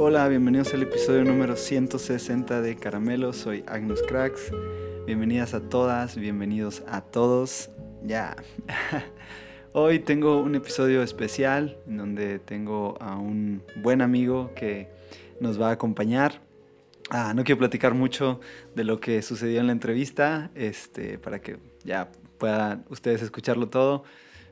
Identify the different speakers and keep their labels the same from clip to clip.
Speaker 1: Hola, bienvenidos al episodio número 160 de Caramelo. Soy Agnus Cracks. Bienvenidas a todas, bienvenidos a todos. Ya. Hoy tengo un episodio especial en donde tengo a un buen amigo que nos va a acompañar. Ah, no quiero platicar mucho de lo que sucedió en la entrevista, este, para que ya puedan ustedes escucharlo todo.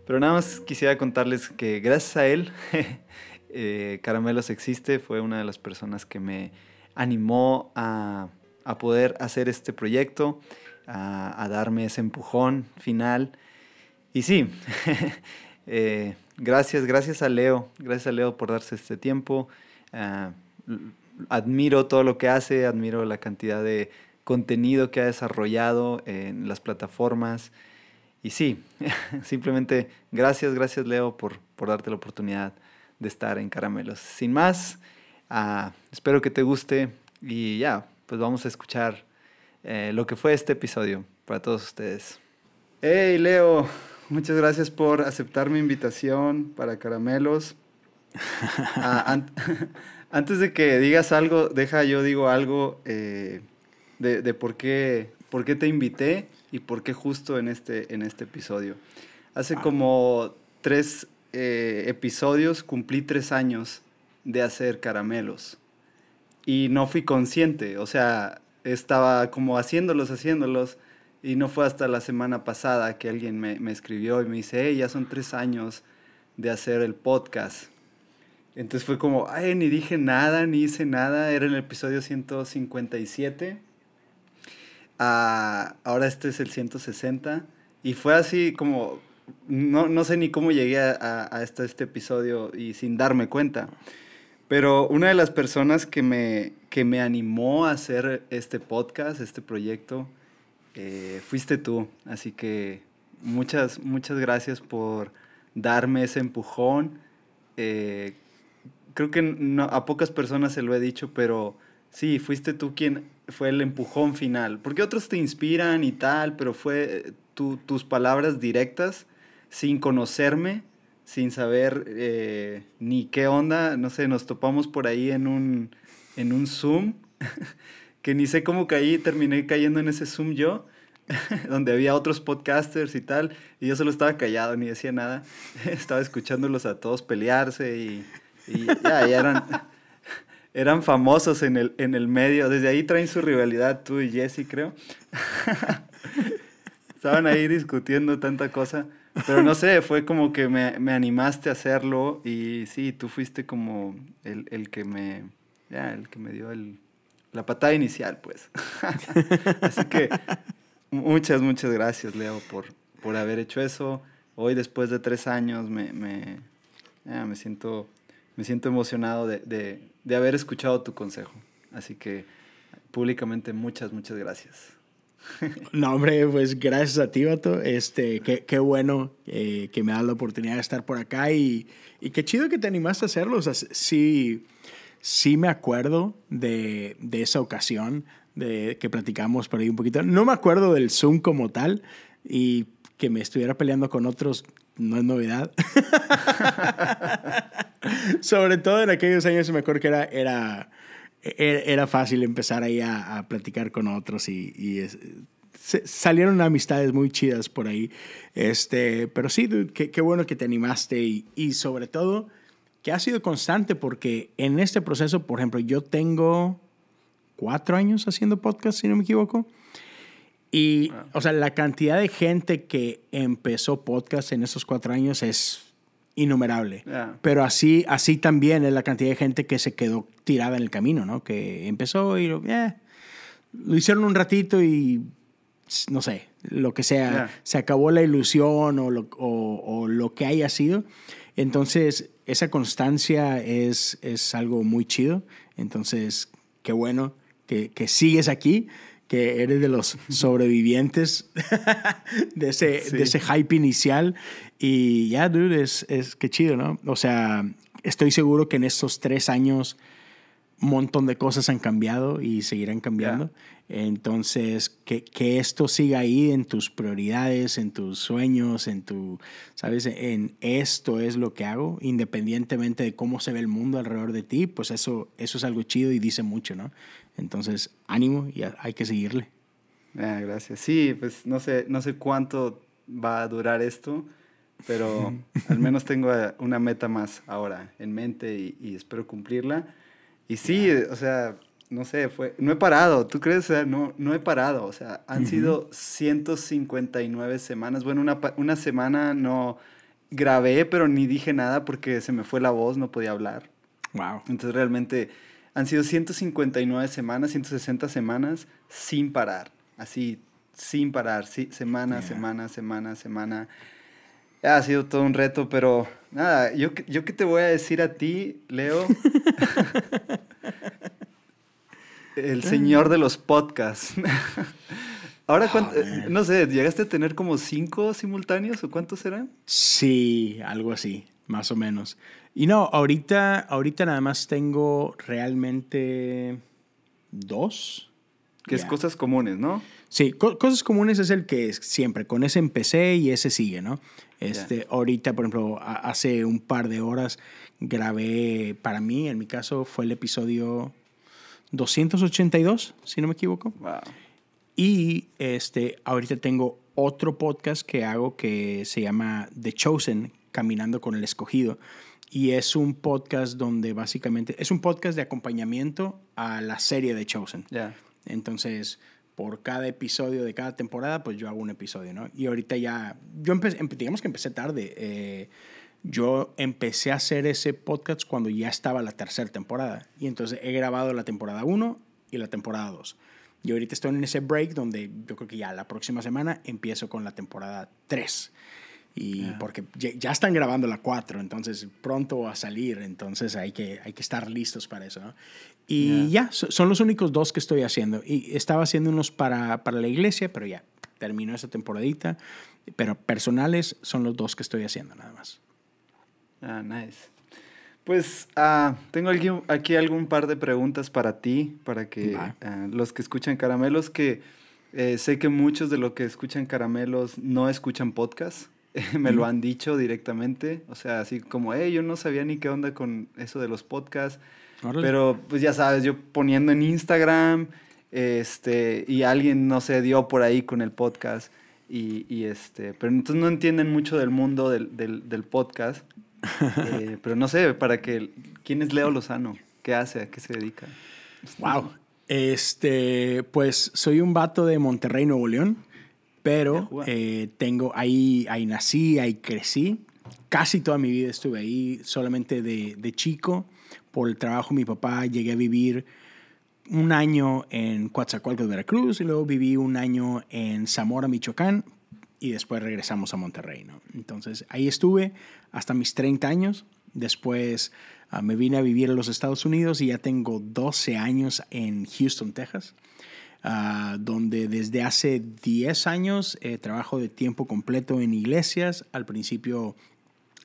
Speaker 1: Pero nada más quisiera contarles que gracias a él, eh, Caramelos Existe fue una de las personas que me animó a, a poder hacer este proyecto, a, a, darme ese empujón final. Y sí, eh, gracias, gracias a Leo, gracias a Leo por darse este tiempo. Uh, admiro todo lo que hace, admiro la cantidad de contenido que ha desarrollado en las plataformas. Y sí, simplemente gracias, gracias Leo por, por darte la oportunidad de estar en Caramelos. Sin más, uh, espero que te guste y ya, pues vamos a escuchar eh, lo que fue este episodio para todos ustedes. Hey Leo, muchas gracias por aceptar mi invitación para Caramelos. Uh, an antes de que digas algo, deja yo digo algo eh, de, de por, qué, por qué te invité y por qué justo en este, en este episodio. Hace como tres eh, episodios cumplí tres años de hacer caramelos y no fui consciente, o sea, estaba como haciéndolos, haciéndolos y no fue hasta la semana pasada que alguien me, me escribió y me dice, hey, ya son tres años de hacer el podcast. Entonces fue como, ay, ni dije nada, ni hice nada, era en el episodio 157 Uh, ahora este es el 160. Y fue así como, no, no sé ni cómo llegué a, a este, este, episodio y sin darme cuenta. Pero una de las personas que me, que me animó a hacer este podcast, este proyecto, eh, fuiste tú. Así que muchas, muchas gracias por darme ese empujón. Eh, creo que no, a pocas personas se lo he dicho, pero sí, fuiste tú quien fue el empujón final. Porque otros te inspiran y tal, pero fue tu, tus palabras directas, sin conocerme, sin saber eh, ni qué onda. No sé, nos topamos por ahí en un, en un Zoom, que ni sé cómo caí, terminé cayendo en ese Zoom yo. donde había otros podcasters y tal, y yo solo estaba callado, ni decía nada, estaba escuchándolos a todos pelearse y, y ya, eran, eran famosos en el, en el medio. Desde ahí traen su rivalidad tú y Jesse, creo. Estaban ahí discutiendo tanta cosa. Pero no sé, fue como que me, me animaste a hacerlo y sí, tú fuiste como el, el que me, ya, el que me dio el, la patada inicial, pues. Así que muchas, muchas gracias, Leo, por, por haber hecho eso. Hoy, después de tres años, me, me, me siento me siento emocionado de, de, de, haber escuchado tu consejo. Así que públicamente muchas, muchas gracias.
Speaker 2: No, hombre, pues gracias a ti, Vato. Este, qué, qué bueno eh, que me das la oportunidad de estar por acá y, y, qué chido que te animaste a hacerlo. O sea, sí, sí me acuerdo de, de esa ocasión de que platicamos por ahí un poquito. No me acuerdo del Zoom como tal y que me estuviera peleando con otros no es novedad. Sobre todo en aquellos años me acuerdo que era, era, era fácil empezar ahí a, a platicar con otros y, y es, se, salieron amistades muy chidas por ahí. Este, pero sí, dude, qué, qué bueno que te animaste y, y sobre todo que has sido constante porque en este proceso, por ejemplo, yo tengo cuatro años haciendo podcast, si no me equivoco. Y, wow. o sea, la cantidad de gente que empezó podcast en esos cuatro años es innumerable.
Speaker 1: Yeah.
Speaker 2: Pero así, así también es la cantidad de gente que se quedó tirada en el camino, ¿no? Que empezó y lo, eh, lo hicieron un ratito y no sé, lo que sea,
Speaker 1: Yeah.
Speaker 2: se acabó la ilusión o lo, o, o lo que haya sido. Entonces, esa constancia es, es algo muy chido. Entonces, qué bueno que, que sigues aquí que eres de los sobrevivientes de, ese,
Speaker 1: Sí.
Speaker 2: de ese hype inicial. Y ya, dude, es, es que chido, ¿no? O sea, estoy seguro que en estos tres años un montón de cosas han cambiado y seguirán cambiando. Entonces, que, que, esto siga ahí en tus prioridades, en tus sueños, en tu, ¿sabes? En esto es lo que hago, independientemente de cómo se ve el mundo alrededor de ti, pues eso, eso es algo chido y dice mucho, ¿no? Entonces, ánimo y hay que seguirle.
Speaker 1: Ah, gracias. Sí, pues no sé, no sé cuánto va a durar esto, pero al menos tengo una meta más ahora en mente y, y espero cumplirla. Y sí, o sea, no sé, fue, no he parado, ¿tú crees? O sea, no, no he parado, o sea, han sido 159 semanas. Bueno, una, una semana no grabé, pero ni dije nada porque se me fue la voz, no podía hablar.
Speaker 2: Wow.
Speaker 1: Entonces realmente han sido 159 semanas, 160 semanas sin parar, así, sin parar, sí, semana, semana, semana, semana. Ha sido todo un reto, pero nada, yo, yo qué te voy a decir a ti, Leo. El señor de los podcasts. Ahora, no sé, ¿llegaste a tener como cinco simultáneos o cuántos eran?
Speaker 2: Sí, algo así, más o menos. Y no, ahorita, ahorita nada más tengo realmente dos.
Speaker 1: Que es cosas comunes, ¿no?
Speaker 2: Sí, cosas comunes es el que siempre, con ese empecé y ese sigue, ¿no? Este, Ahorita, por ejemplo, hace un par de horas grabé, para mí, en mi caso, fue el episodio 282, si no me equivoco. Y este, ahorita tengo otro podcast que hago que se llama The Chosen, Caminando con el Escogido. Y es un podcast donde básicamente es un podcast de acompañamiento a la serie The Chosen. Entonces, por cada episodio de cada temporada, pues yo hago un episodio, ¿no? Y ahorita ya, yo empecé, digamos que empecé tarde. Eh, yo empecé a hacer ese podcast cuando ya estaba la tercera temporada. Y entonces he grabado la temporada 1 y la temporada 2. Y ahorita estoy en ese break donde yo creo que ya la próxima semana empiezo con la temporada 3. Y porque ya, están grabando la 4, entonces pronto va a salir, entonces hay que, hay que estar listos para eso. ¿no? Y ya, son los únicos dos que estoy haciendo. Y estaba haciendo unos para, para la iglesia, pero ya terminó esa temporadita. Pero personales son los dos que estoy haciendo nada más.
Speaker 1: Ah, nice. Pues ah, tengo aquí, aquí, algún par de preguntas para ti, para que ah, los que escuchan caramelos, que eh, sé que muchos de los que escuchan caramelos no escuchan podcast, me lo han dicho directamente, o sea, así como, hey, yo no sabía ni qué onda con eso de los podcasts, pero pues ya sabes, yo poniendo en Instagram, este, y alguien, no se dio por ahí con el podcast, y, y, este, pero entonces no entienden mucho del mundo del, del, del podcast. Eh, pero no sé, para que. ¿Quién es Leo Lozano? ¿Qué hace? ¿A qué se dedica?
Speaker 2: Wow. Este, pues soy un vato de Monterrey, Nuevo León, pero eh, tengo ahí, ahí nací, ahí crecí. Casi toda mi vida estuve ahí, solamente de, de chico. Por el trabajo de mi papá llegué a vivir un año en Coatzacoalcos, Veracruz, y luego viví un año en Zamora, Michoacán, y después regresamos a Monterrey. ¿no? Entonces ahí estuve hasta mis 30 años. Después ah, me vine a vivir en los Estados Unidos y ya tengo 12 años en Houston, Texas, uh, donde desde hace 10 años eh, trabajo de tiempo completo en iglesias. Al principio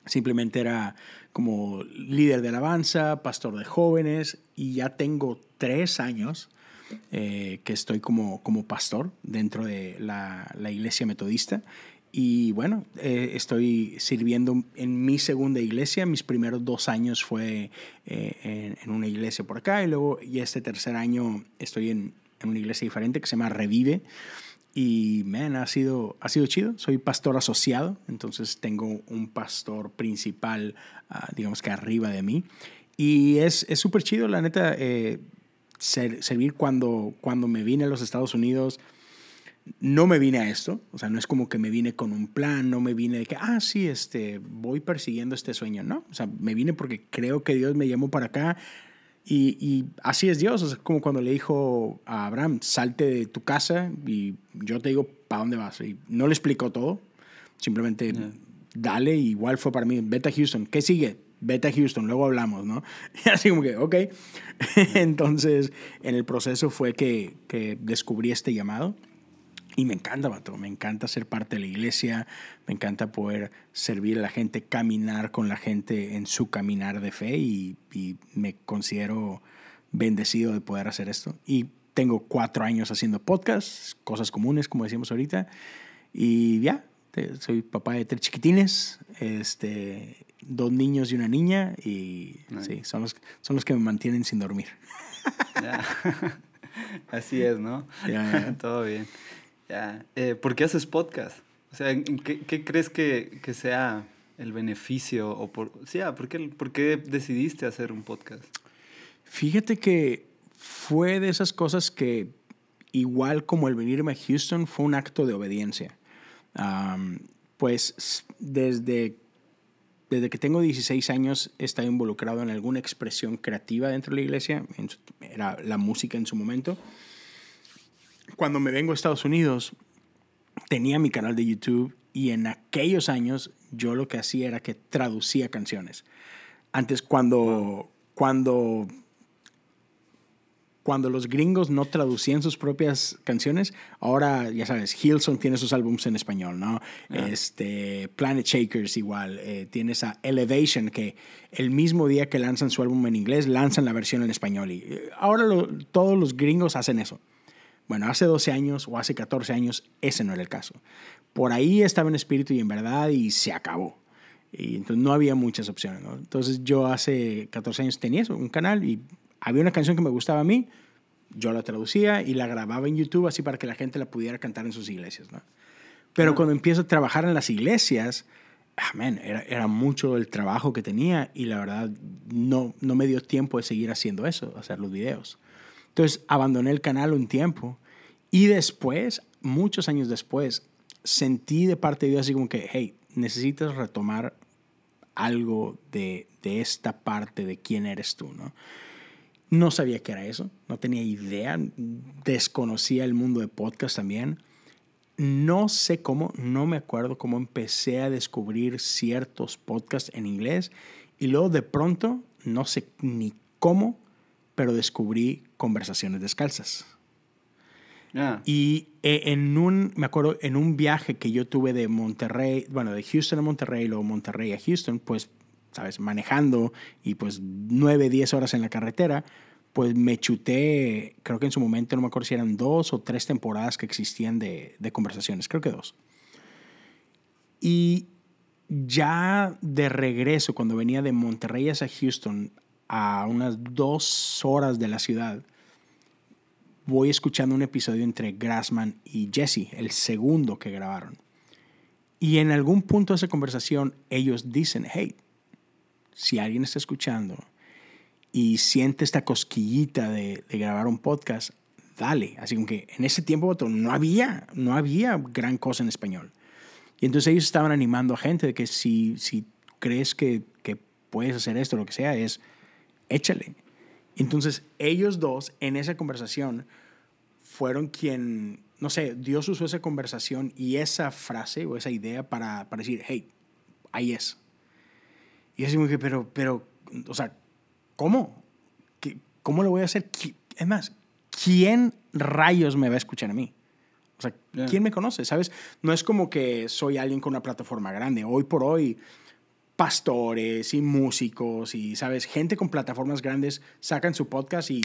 Speaker 2: simplemente era como líder de alabanza, pastor de jóvenes y ya tengo 3 años eh, que estoy como, como pastor dentro de la, la iglesia metodista. Y bueno, eh, estoy sirviendo en mi segunda iglesia. Mis primeros dos años fue eh, en, una iglesia por acá y luego y este tercer año estoy en, en, una iglesia diferente que se llama Revive. Y, man, ha sido, ha sido chido. Soy pastor asociado, entonces tengo un pastor principal, ah, digamos que arriba de mí. Y es súper chido, la neta servir cuando, cuando me vine a los Estados Unidos. No me vine a esto, o sea, no es como que me vine con un plan, no me vine de que, ah, sí, este, voy persiguiendo este sueño, no, o sea, me vine porque creo que Dios me llamó para acá y, y así es Dios, o sea, como cuando le dijo a Abraham, salte de tu casa y yo te digo, ¿para dónde vas? Y no le explicó todo, simplemente dale, igual fue para mí, vete a Houston, ¿qué sigue? vete a Houston, luego hablamos, ¿no? Y así como que, ok. Entonces, en el proceso fue que, que descubrí este llamado. Y me encanta, vato, me encanta ser parte de la iglesia, me encanta poder servir a la gente, caminar con la gente en su caminar de fe y, y me considero bendecido de poder hacer esto. Y tengo cuatro años haciendo podcasts, cosas comunes, como decíamos ahorita. Y ya, soy papá de tres chiquitines, este, dos niños y una niña. Y sí, son los, son los que me mantienen sin dormir.
Speaker 1: Así es, ¿no? Todo bien. Ya. Eh, ¿Por qué haces podcast? O sea, ¿qué, qué crees que, que, sea el beneficio? O por, sí, ah, ¿por, qué, ¿por qué decidiste hacer un podcast?
Speaker 2: Fíjate que fue de esas cosas que, igual como el venirme a Houston, fue un acto de obediencia. pues desde, desde que tengo 16 años he estado involucrado en alguna expresión creativa dentro de la iglesia, era la música en su momento. Cuando me vengo a Estados Unidos, tenía mi canal de YouTube y en aquellos años yo lo que hacía era que traducía canciones. Antes cuando, cuando cuando los gringos no traducían sus propias canciones, ahora ya sabes, Hillsong tiene sus álbumes en español, ¿no? Este, Planet Shakers igual, eh, tienes a Elevation que el mismo día que lanzan su álbum en inglés, lanzan la versión en español y eh, ahora todos los gringos hacen eso. Bueno, hace 12 años o hace 14 años ese no era el caso. Por ahí estaba en espíritu y en verdad y se acabó. Y entonces no había muchas opciones, ¿no? Entonces yo hace 14 años tenía eso, un canal y había una canción que me gustaba a mí, yo la traducía y la grababa en YouTube así para que la gente la pudiera cantar en sus iglesias, ¿no? Pero cuando empiezo a trabajar en las iglesias, amén, era, era, mucho el trabajo que tenía y la verdad no, no me dio tiempo de seguir haciendo eso, hacer los videos. Entonces abandoné el canal un tiempo y después, muchos años después, sentí de parte de Dios así como que, hey, necesitas retomar algo de, de esta parte de quién eres tú, ¿no? No sabía qué era eso, no tenía idea, desconocía el mundo de podcast también. No sé cómo, no me acuerdo cómo empecé a descubrir ciertos podcasts en inglés y luego de pronto, no sé ni cómo, pero descubrí conversaciones descalzas. Ah. Y eh, en un, me acuerdo, en un viaje que yo tuve de Monterrey, bueno, de Houston a Monterrey, luego Monterrey a Houston, pues ¿sabes? Manejando y pues nueve, diez horas en la carretera, pues me chuté, creo que en su momento, no me acuerdo si eran dos o tres temporadas que existían de, de conversaciones, creo que dos. Y ya de regreso, cuando venía de Monterrey a Houston, a unas dos horas de la ciudad, voy escuchando un episodio entre Grassman y Jesse, el segundo que grabaron. Y en algún punto de esa conversación ellos dicen, hey, si alguien está escuchando y siente esta cosquillita de, grabar un podcast, dale. Así como que en ese tiempo no había, no había gran cosa en español. Y entonces ellos estaban animando a gente de que si, si crees que, que puedes hacer esto, lo que sea, es échale. Entonces ellos dos en esa conversación fueron quien, no sé, Dios usó esa conversación y esa frase o esa idea para, para decir, hey, ahí es. Y así me dije, pero, pero, o sea, ¿cómo? ¿Cómo lo voy a hacer? Es más, ¿quién rayos me va a escuchar a mí? O sea, ¿quién me conoce? ¿Sabes? No es como que soy alguien con una plataforma grande. Hoy por hoy, pastores y músicos y, ¿sabes? Gente con plataformas grandes sacan su podcast y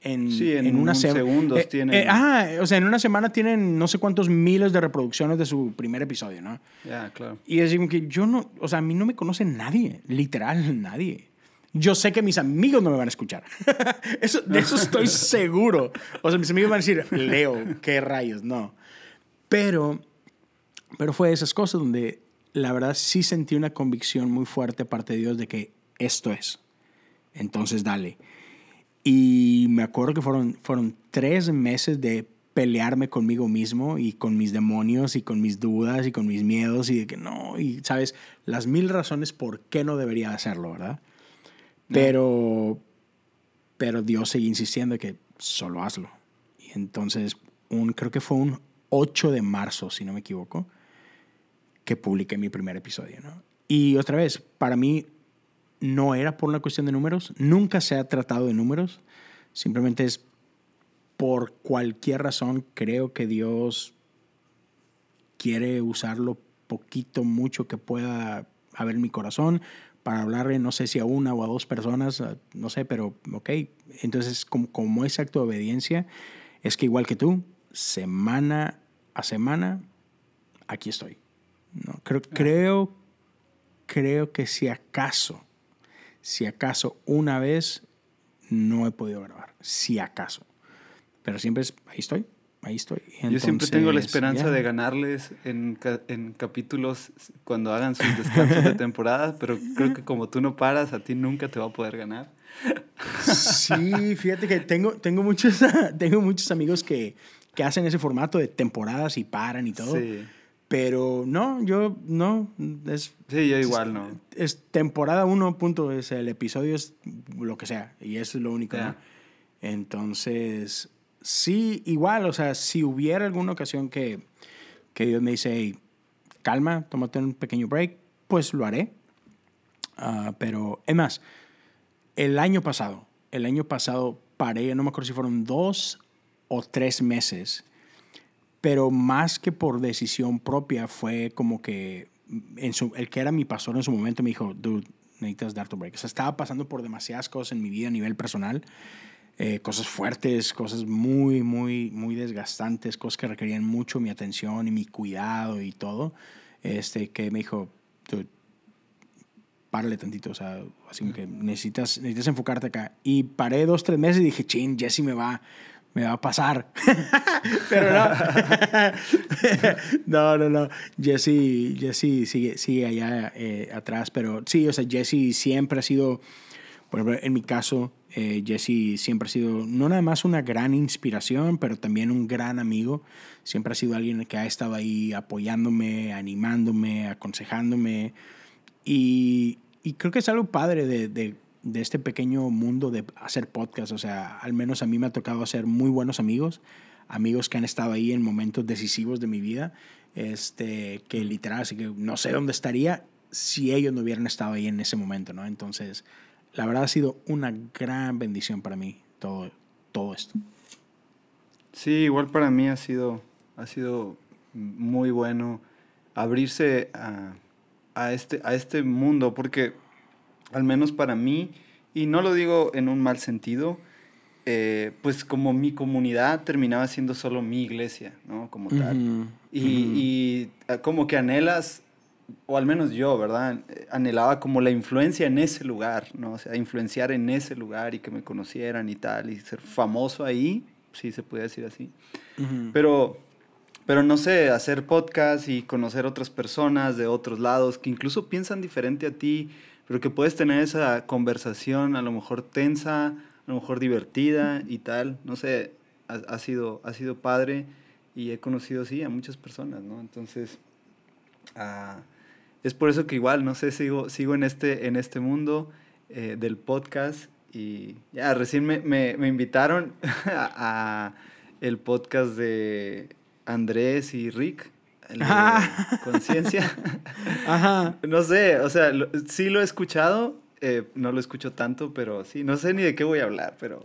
Speaker 2: en,
Speaker 1: sí, en, una semana. segundos
Speaker 2: eh, tienen. Eh, ah, o sea, en una semana tienen no sé cuántos miles de reproducciones de su primer episodio, ¿no?
Speaker 1: Ya, claro.
Speaker 2: Y es como que yo no, o sea, a mí no me conoce nadie, literal nadie. Yo sé que mis amigos no me van a escuchar. eso, de eso estoy seguro. O sea, mis amigos van a decir, Leo, qué rayos, no. Pero, pero fue esas cosas donde la verdad sí sentí una convicción muy fuerte parte de Dios de que esto es. Entonces, dale. Y me acuerdo que fueron, fueron tres meses de pelearme conmigo mismo y con mis demonios y con mis dudas y con mis miedos y de que no, y sabes, las mil razones por qué no debería hacerlo, ¿verdad? Pero, pero Dios seguía insistiendo que solo hazlo. Y entonces, un, creo que fue un 8 de marzo, si no me equivoco, que publiqué mi primer episodio, ¿no? Y otra vez, para mí no era por una cuestión de números, nunca se ha tratado de números, simplemente es por cualquier razón creo que Dios quiere usarlo poquito, mucho que pueda haber en mi corazón para hablarle, no sé si a una o a dos personas, no sé, pero ok. Entonces, como, como ese acto de obediencia, es que igual que tú, semana a semana, aquí estoy. ¿No? Creo, creo, creo que si acaso, si acaso una vez no he podido grabar, si acaso. Pero siempre es, ahí estoy, ahí estoy.
Speaker 1: Yo siempre tengo la esperanza de ganarles en, en, capítulos cuando hagan sus descansos de temporada, pero creo que como tú no paras, a ti nunca te va a poder ganar.
Speaker 2: Sí, fíjate que tengo, tengo, muchos, tengo muchos amigos que, que hacen ese formato de temporadas y paran y todo. Sí. Pero no, yo no. Es,
Speaker 1: sí, yo igual no.
Speaker 2: Es temporada uno, punto. Es el episodio es lo que sea. Y eso es lo único. Entonces, sí, igual, o sea, si hubiera alguna ocasión que, que Dios me dice, calma, tómate un pequeño break, pues lo haré. Uh, pero, es más, el año pasado, el año pasado paré, no me acuerdo si fueron dos o tres meses pero más que por decisión propia fue como que en su, el que era mi pastor en su momento me dijo, dude, necesitas dar tu break. O sea, estaba pasando por demasiadas cosas en mi vida a nivel personal, eh, cosas fuertes, cosas muy, muy, muy desgastantes, cosas que requerían mucho mi atención y mi cuidado y todo, este, que me dijo, dude, párale tantito, o sea, así que necesitas, necesitas enfocarte acá. Y paré dos, tres meses y dije, chin, Jesse me va, me va a pasar. Pero no. no, no, no. Jesse, Jesse sigue, sigue allá eh, atrás. Pero sí, o sea, Jesse siempre ha sido, por en mi caso, eh, Jesse siempre ha sido no nada más una gran inspiración, pero también un gran amigo. Siempre ha sido alguien que ha estado ahí apoyándome, animándome, aconsejándome. Y, y creo que es algo padre de de este pequeño mundo de hacer podcast. O sea, al menos a mí me ha tocado hacer muy buenos amigos, amigos que han estado ahí en momentos decisivos de mi vida, este, que literal, así que no sé dónde estaría si ellos no hubieran estado ahí en ese momento, ¿no? Entonces, la verdad ha sido una gran bendición para mí todo, todo esto.
Speaker 1: Sí, igual para mí ha sido, ha sido muy bueno abrirse a, a, este, a este mundo, porque al menos para mí, y no lo digo en un mal sentido, eh, pues como mi comunidad terminaba siendo solo mi iglesia, ¿no? Como tal. y, y, ah, como que anhelas, o al menos yo, ¿verdad? Anhelaba como la influencia en ese lugar, ¿no? O sea, influenciar en ese lugar y que me conocieran y tal, y ser famoso ahí, sí se puede decir así. Pero, pero no sé, hacer podcast y conocer otras personas de otros lados que incluso piensan diferente a ti, pero que puedes tener esa conversación a lo mejor tensa, a lo mejor divertida y tal, no sé, ha, sido, ha sido padre y he conocido, sí, a muchas personas, ¿no? Entonces, ah, es por eso que igual, no sé, sigo, sigo en, este, en este mundo eh, del podcast y ya, recién me, me, me invitaron a, a el podcast de Andrés y Rick conciencia. Ajá. No sé, o sea, sí lo he escuchado, eh, no lo escucho tanto, pero sí, no sé ni de qué voy a hablar, pero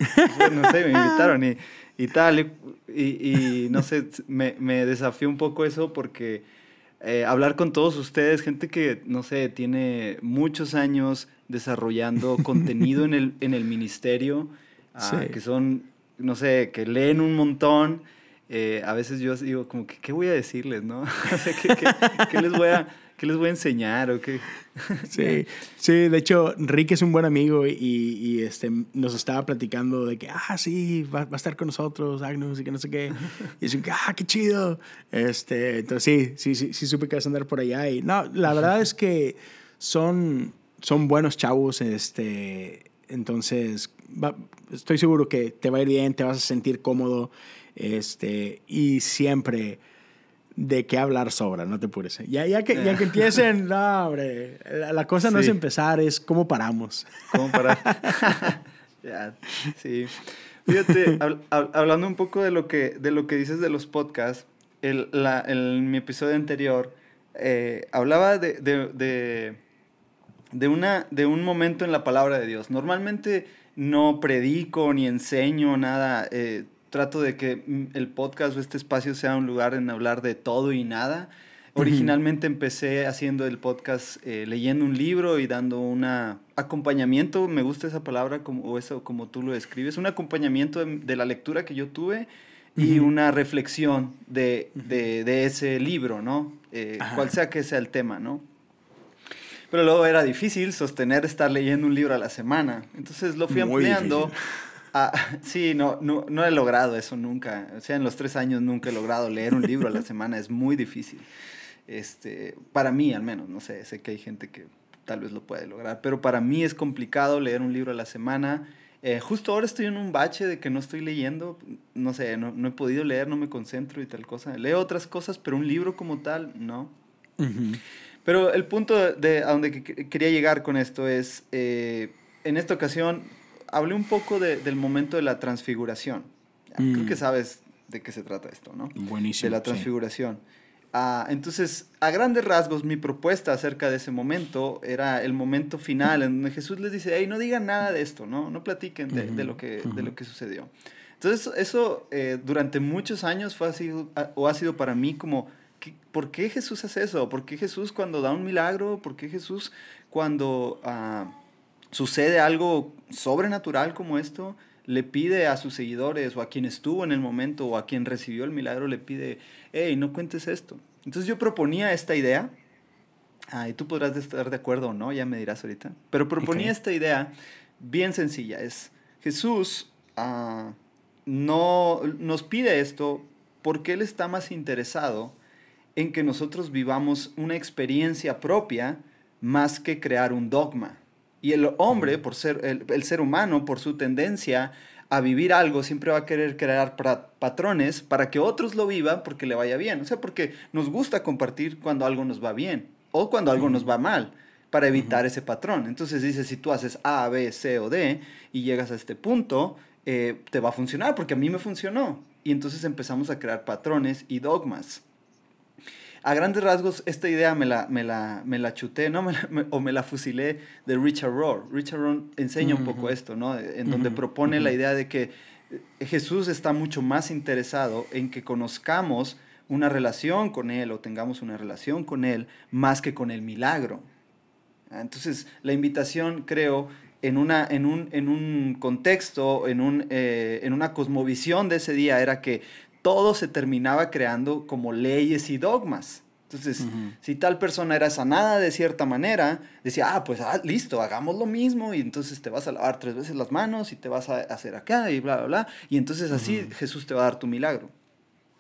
Speaker 1: no sé, me invitaron y, y tal, y, no sé, me, me, desafió un poco eso porque eh, hablar con todos ustedes, gente que, no sé, tiene muchos años desarrollando contenido en el, en el ministerio, ah, que son, no sé, que leen un montón eh, a veces yo digo como que, ¿qué voy a decirles, no? ¿qué, les voy a, ¿qué les voy a enseñar o qué?
Speaker 2: sí, sí, de hecho, Rick es un buen amigo y, y, este, nos estaba platicando de que, ah, sí, va, va, a estar con nosotros, Agnus, y que no sé qué. Y es que, ah, qué chido. Este, entonces, sí, sí, sí, sí supe que vas a andar por allá. Y no, la verdad es que son, son buenos chavos, este, entonces, estoy seguro que te va a ir bien, te vas a sentir cómodo. Este, y siempre de qué hablar sobra, no te apures. Ya, ya, que, ya que empiecen, no, hombre, la, cosa no es empezar, es cómo paramos.
Speaker 1: ¿Cómo parar? ya, sí. Fíjate, hablando un poco de lo que, de lo que dices de los podcasts, el, la, en mi episodio anterior eh, hablaba de, de, de, de, una, de un momento en la palabra de Dios. Normalmente no predico ni enseño nada. Eh, trato de que mm, el podcast o este espacio sea un lugar en hablar de todo y nada. Originalmente empecé haciendo el podcast eh, leyendo un libro y dando un acompañamiento, me gusta esa palabra como, o eso como tú lo describes, un acompañamiento de, la lectura que yo tuve y una reflexión de, de, ese libro, ¿no? Eh, cual sea que sea el tema, ¿no? Pero luego era difícil sostener estar leyendo un libro a la semana. Entonces lo fui ampliando. sí, no, no, no he logrado eso nunca. O sea, en los tres años nunca he logrado leer un libro a la semana. Es muy difícil. Este, para mí al menos, no sé, sé que hay gente que tal vez lo puede lograr, pero para mí es complicado leer un libro a la semana. Eh, justo ahora estoy en un bache de que no estoy leyendo, no sé, no, no, he podido leer, no me concentro y tal cosa. Leo otras cosas, pero un libro como tal, no. Pero el punto de a donde quería llegar con esto es, eh, en esta ocasión hablé un poco de, del momento de la transfiguración. Creo que mm. sabes de qué se trata esto, ¿no?
Speaker 2: Buenísimo.
Speaker 1: De la transfiguración. Ah, entonces, a grandes rasgos, mi propuesta acerca de ese momento era el momento final en donde Jesús les dice, hey, no digan nada de esto, no, no platiquen de, de lo, que, de lo que sucedió. Entonces, eso eh, durante muchos años fue así, o ha sido para mí como, ¿por qué Jesús hace eso? ¿Por qué Jesús cuando da un milagro? ¿Por qué Jesús cuando ah, sucede algo sobrenatural como esto? le pide a sus seguidores o a quien estuvo en el momento o a quien recibió el milagro, le pide, hey, no cuentes esto. Entonces yo proponía esta idea, ah, y tú podrás estar de acuerdo o no, ya me dirás ahorita, pero proponía esta idea bien sencilla, es Jesús ah, no nos pide esto porque Él está más interesado en que nosotros vivamos una experiencia propia más que crear un dogma. Y el hombre, por ser el, el ser humano, por su tendencia a vivir algo, siempre va a querer crear patrones para que otros lo vivan porque le vaya bien. O sea, porque nos gusta compartir cuando algo nos va bien o cuando algo nos va mal para evitar ese patrón. Entonces dice, si tú haces A, B, C o D y llegas a este punto, eh, te va a funcionar porque a mí me funcionó. Y entonces empezamos a crear patrones y dogmas a grandes rasgos, esta idea me la, me la, me la chuté, ¿no? o me la fusilé de Richard Rohr. Richard Rohr enseña un poco esto, ¿no? En donde propone la idea de que eh, Jesús está mucho más interesado en que conozcamos una relación con Él o tengamos una relación con Él más que con el milagro. Entonces, la invitación, creo, en, una, en, un, en un contexto, en, un, eh, en una cosmovisión de ese día, era que todo se terminaba creando como leyes y dogmas. Entonces, si tal persona era sanada de cierta manera, decía, ah, pues ah, listo, hagamos lo mismo y entonces te vas a lavar tres veces las manos y te vas a hacer acá y bla, bla, bla. Y entonces así Jesús te va a dar tu milagro.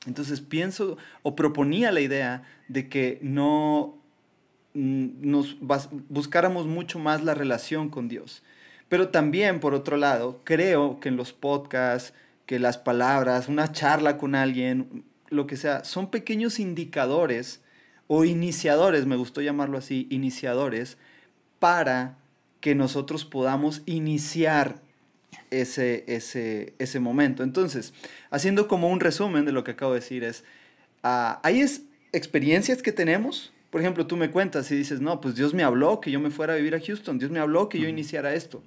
Speaker 1: Entonces pienso o proponía la idea de que no mm, nos buscáramos mucho más la relación con Dios. Pero también, por otro lado, creo que en los podcasts, que las palabras, una charla con alguien, lo que sea, son pequeños indicadores o iniciadores, me gustó llamarlo así, iniciadores, para que nosotros podamos iniciar ese, ese, ese momento. Entonces, haciendo como un resumen de lo que acabo de decir es, uh, hay es, experiencias que tenemos, por ejemplo, tú me cuentas y dices, no, pues Dios me habló que yo me fuera a vivir a Houston, Dios me habló que yo iniciara esto.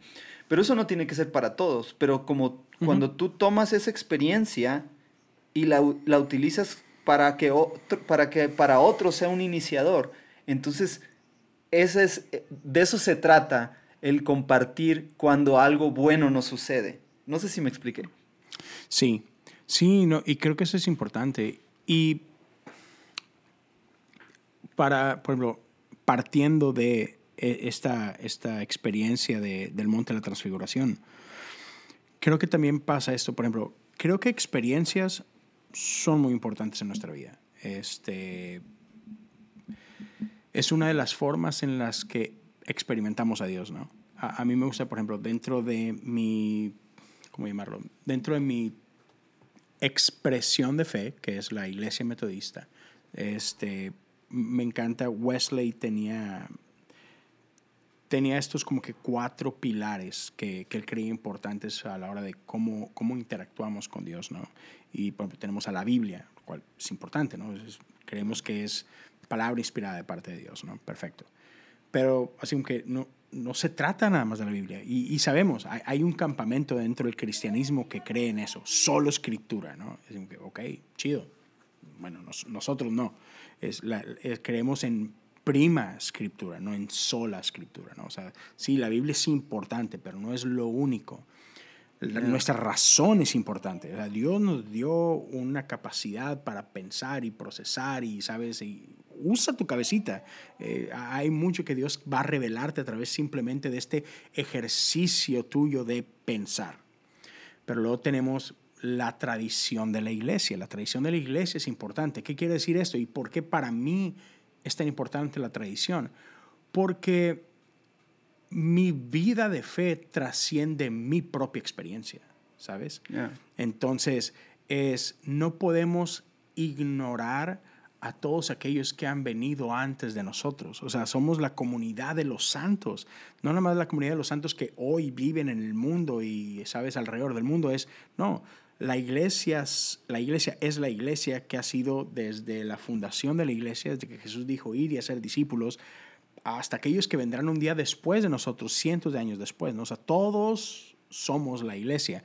Speaker 1: Pero eso no tiene que ser para todos. Pero como cuando tú tomas esa experiencia y la, la utilizas para que, otro, para que para otro sea un iniciador, entonces ese es, de eso se trata el compartir cuando algo bueno nos sucede. No sé si me expliqué.
Speaker 2: Sí, sí, no, y creo que eso es importante. Y para, por ejemplo, partiendo de esta, esta experiencia de, del Monte de la Transfiguración. Creo que también pasa esto, por ejemplo, creo que experiencias son muy importantes en nuestra vida. Este, es una de las formas en las que experimentamos a Dios, ¿no? A, a, mí me gusta, por ejemplo, dentro de mi, ¿cómo llamarlo? Dentro de mi expresión de fe, que es la iglesia metodista, este, me encanta, Wesley tenía tenía estos como que cuatro pilares que, que, él creía importantes a la hora de cómo, cómo interactuamos con Dios, ¿no? Y por ejemplo, tenemos a la Biblia, lo cual es importante, ¿no? creemos que es palabra inspirada de parte de Dios, ¿no? Perfecto. Pero así que no, no se trata nada más de la Biblia. Y, y sabemos, hay, hay, un campamento dentro del cristianismo que cree en eso, solo escritura, ¿no? Es que, ok, chido. Bueno, nosotros no. Es la, creemos en prima escritura, no en sola escritura. ¿no? O sea, sí, la Biblia es importante, pero no es lo único. Nuestra razón es importante. Dios nos dio una capacidad para pensar y procesar y, ¿sabes? Y usa tu cabecita. Eh, hay mucho que Dios va a revelarte a través simplemente de este ejercicio tuyo de pensar. Pero luego tenemos la tradición de la iglesia. La tradición de la iglesia es importante. ¿Qué quiere decir esto? ¿Y por qué para mí es tan importante la tradición? Porque mi vida de fe trasciende mi propia experiencia, ¿sabes? Entonces, es, no podemos ignorar a todos aquellos que han venido antes de nosotros. O sea, somos la comunidad de los santos. No nada más la comunidad de los santos que hoy viven en el mundo y, sabes, alrededor del mundo. Es, no, la iglesia, la iglesia es la iglesia que ha sido desde la fundación de la iglesia, desde que Jesús dijo ir y hacer discípulos, hasta aquellos que vendrán un día después de nosotros, cientos de años después. ¿no? O sea, todos somos la iglesia.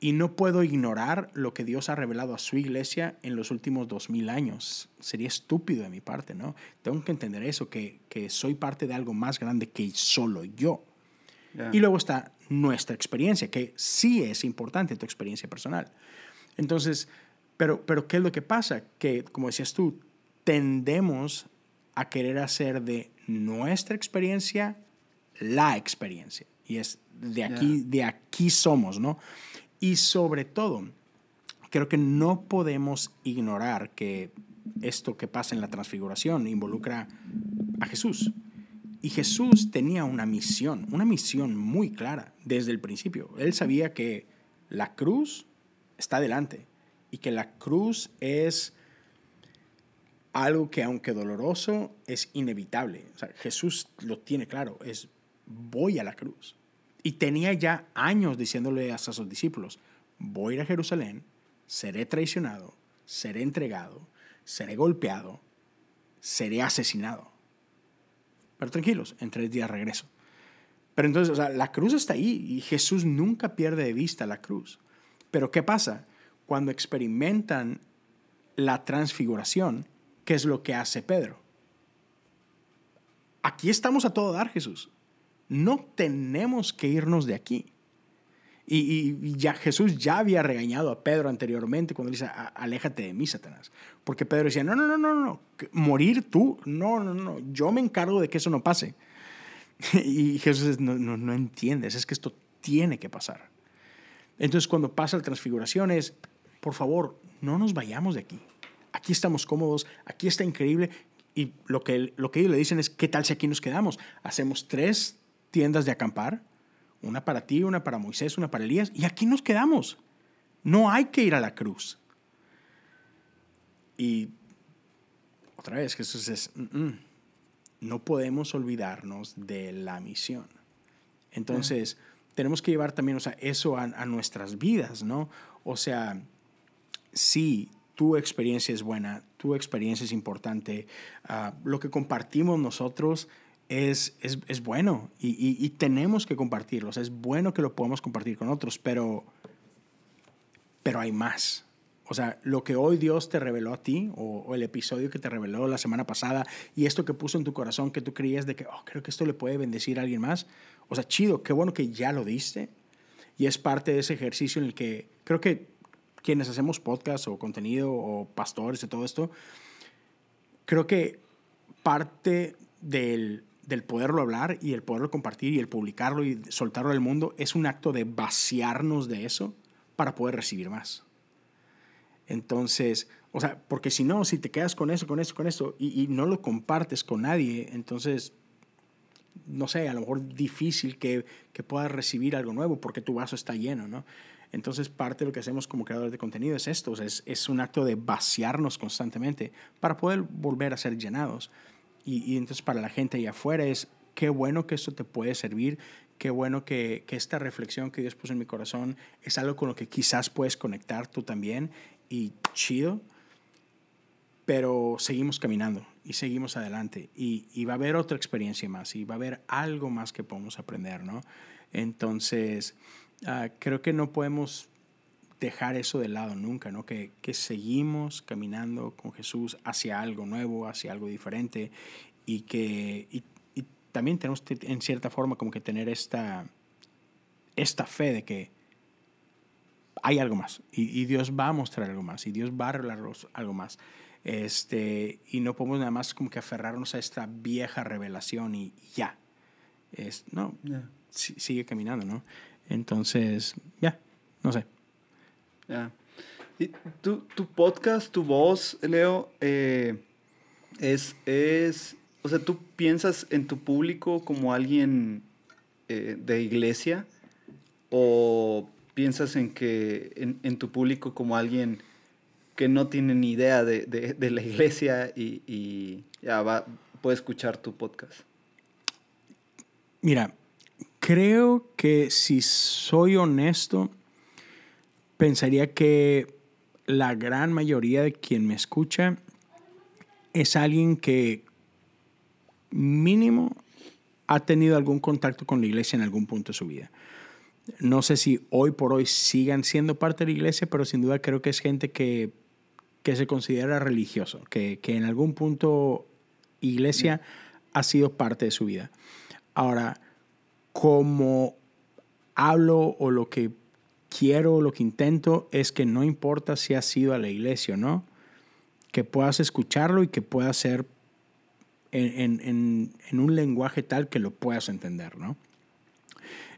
Speaker 2: Y no puedo ignorar lo que Dios ha revelado a su iglesia en los últimos dos mil años. Sería estúpido de mi parte, ¿no? Tengo que entender eso, que, que soy parte de algo más grande que solo yo. Y luego está nuestra experiencia, que sí es importante tu experiencia personal. Entonces, pero, pero ¿qué es lo que pasa? Que, como decías tú, tendemos a querer hacer de nuestra experiencia la experiencia. Y es de aquí, de aquí somos, ¿no? Y sobre todo, creo que no podemos ignorar que esto que pasa en la transfiguración involucra a Jesús. Y Jesús tenía una misión, una misión muy clara desde el principio. Él sabía que la cruz está delante y que la cruz es algo que aunque doloroso es inevitable. Jesús lo tiene claro, es voy a la cruz. Y tenía ya años diciéndole a sus discípulos, voy a Jerusalén, seré traicionado, seré entregado, seré golpeado, seré asesinado. Pero tranquilos, en tres días regreso. Pero entonces, o sea, la cruz está ahí y Jesús nunca pierde de vista la cruz. Pero ¿qué pasa? Cuando experimentan la transfiguración, ¿qué es lo que hace Pedro? Aquí estamos a todo dar, Jesús. No tenemos que irnos de aquí. Y, ya Jesús ya había regañado a Pedro anteriormente cuando dice, aléjate de mí, Satanás. Porque Pedro decía, no, no, no, no, no, morir tú, no, no, no, yo me encargo de que eso no pase. Y Jesús no, no, no entiendes, es que esto tiene que pasar. Entonces cuando pasa la transfiguración es, por favor, no nos vayamos de aquí. Aquí estamos cómodos, aquí está increíble. Y lo que, lo que ellos le dicen es, ¿qué tal si aquí nos quedamos? Hacemos tres tiendas de acampar, una para ti, una para Moisés, una para Elías, y aquí nos quedamos. No hay que ir a la cruz. Y otra vez, Jesús es, no podemos olvidarnos de la misión. Entonces, tenemos que llevar también o sea, eso a, nuestras vidas, ¿no? O sea, sí, tu experiencia es buena, tu experiencia es importante, uh, lo que compartimos nosotros es, es, es bueno y, y, y, tenemos que compartirlo. es bueno que lo podamos compartir con otros, pero, pero hay más. O sea, lo que hoy Dios te reveló a ti, o, o, el episodio que te reveló la semana pasada, y esto que puso en tu corazón que tú creías de que, oh, creo que esto le puede bendecir a alguien más. O sea, chido, qué bueno que ya lo diste. Y es parte de ese ejercicio en el que creo que quienes hacemos podcast o contenido o pastores y todo esto, creo que parte del, del poderlo hablar y el poderlo compartir y el publicarlo y soltarlo al mundo es un acto de vaciarnos de eso para poder recibir más. Entonces, o sea, porque si no, si te quedas con eso, con eso, con eso y, no lo compartes con nadie, entonces, no sé, a lo mejor difícil que, que puedas recibir algo nuevo porque tu vaso está lleno, ¿no? Entonces, parte de lo que hacemos como creadores de contenido es esto, es, es un acto de vaciarnos constantemente para poder volver a ser llenados. Y, entonces para la gente allá afuera es, qué bueno que esto te puede servir, qué bueno que, que, esta reflexión que Dios puso en mi corazón es algo con lo que quizás puedes conectar tú también y chido, pero seguimos caminando y seguimos adelante y, y, va a haber otra experiencia más y va a haber algo más que podemos aprender, ¿no? Entonces, uh, creo que no podemos dejar eso de lado nunca, ¿no? Que, que seguimos caminando con Jesús hacia algo nuevo, hacia algo diferente y que y, y también tenemos en cierta forma como que tener esta, esta fe de que hay algo más y, y, Dios va a mostrar algo más y Dios va a revelarnos algo más. Este, y no podemos nada más como que aferrarnos a esta vieja revelación y, ya. Es, no, yeah. sigue caminando, ¿no? Entonces, ya, no sé.
Speaker 1: Ya. Y tu, tu, podcast, tu voz, Leo, eh, es, es, o sea, tú piensas en tu público como alguien eh, de iglesia o piensas en que en, en, tu público como alguien que no tiene ni idea de, de, de la iglesia y, y, ya va, puede escuchar tu podcast?
Speaker 2: Mira, creo que si soy honesto, pensaría que la gran mayoría de quien me escucha es alguien que mínimo ha tenido algún contacto con la iglesia en algún punto de su vida. No sé si hoy por hoy sigan siendo parte de la iglesia, pero sin duda creo que es gente que, que se considera religioso, que, que, en algún punto iglesia ha sido parte de su vida. Ahora, como hablo o lo que quiero, lo que intento es que no importa si has ido a la iglesia o no, que puedas escucharlo y que pueda ser en, en, en, un lenguaje tal que lo puedas entender, ¿no?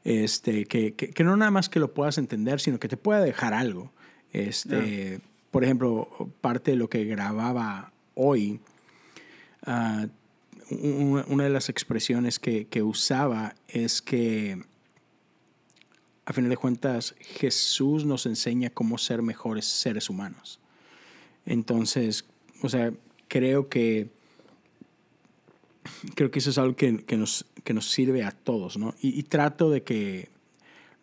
Speaker 2: Este, que, que, que, no nada más que lo puedas entender, sino que te pueda dejar algo. Este, Por ejemplo, parte de lo que grababa hoy, uh, una de las expresiones que, que usaba es que a final de cuentas, Jesús nos enseña cómo ser mejores seres humanos. Entonces, o sea, creo que creo que eso es algo que, que nos, que nos sirve a todos, ¿no? Y, trato de que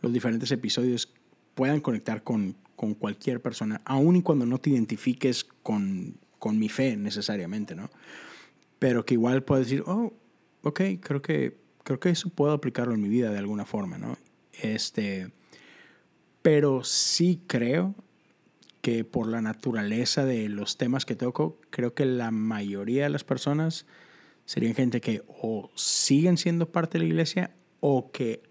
Speaker 2: los diferentes episodios puedan conectar con, con cualquier persona, aun y cuando no te identifiques con, con mi fe necesariamente, ¿no? Pero que igual puedas decir, oh, ok, creo que, creo que eso puedo aplicarlo en mi vida de alguna forma, ¿no? Este, pero sí creo que por la naturaleza de los temas que toco, creo que la mayoría de las personas serían gente que o siguen siendo parte de la iglesia o que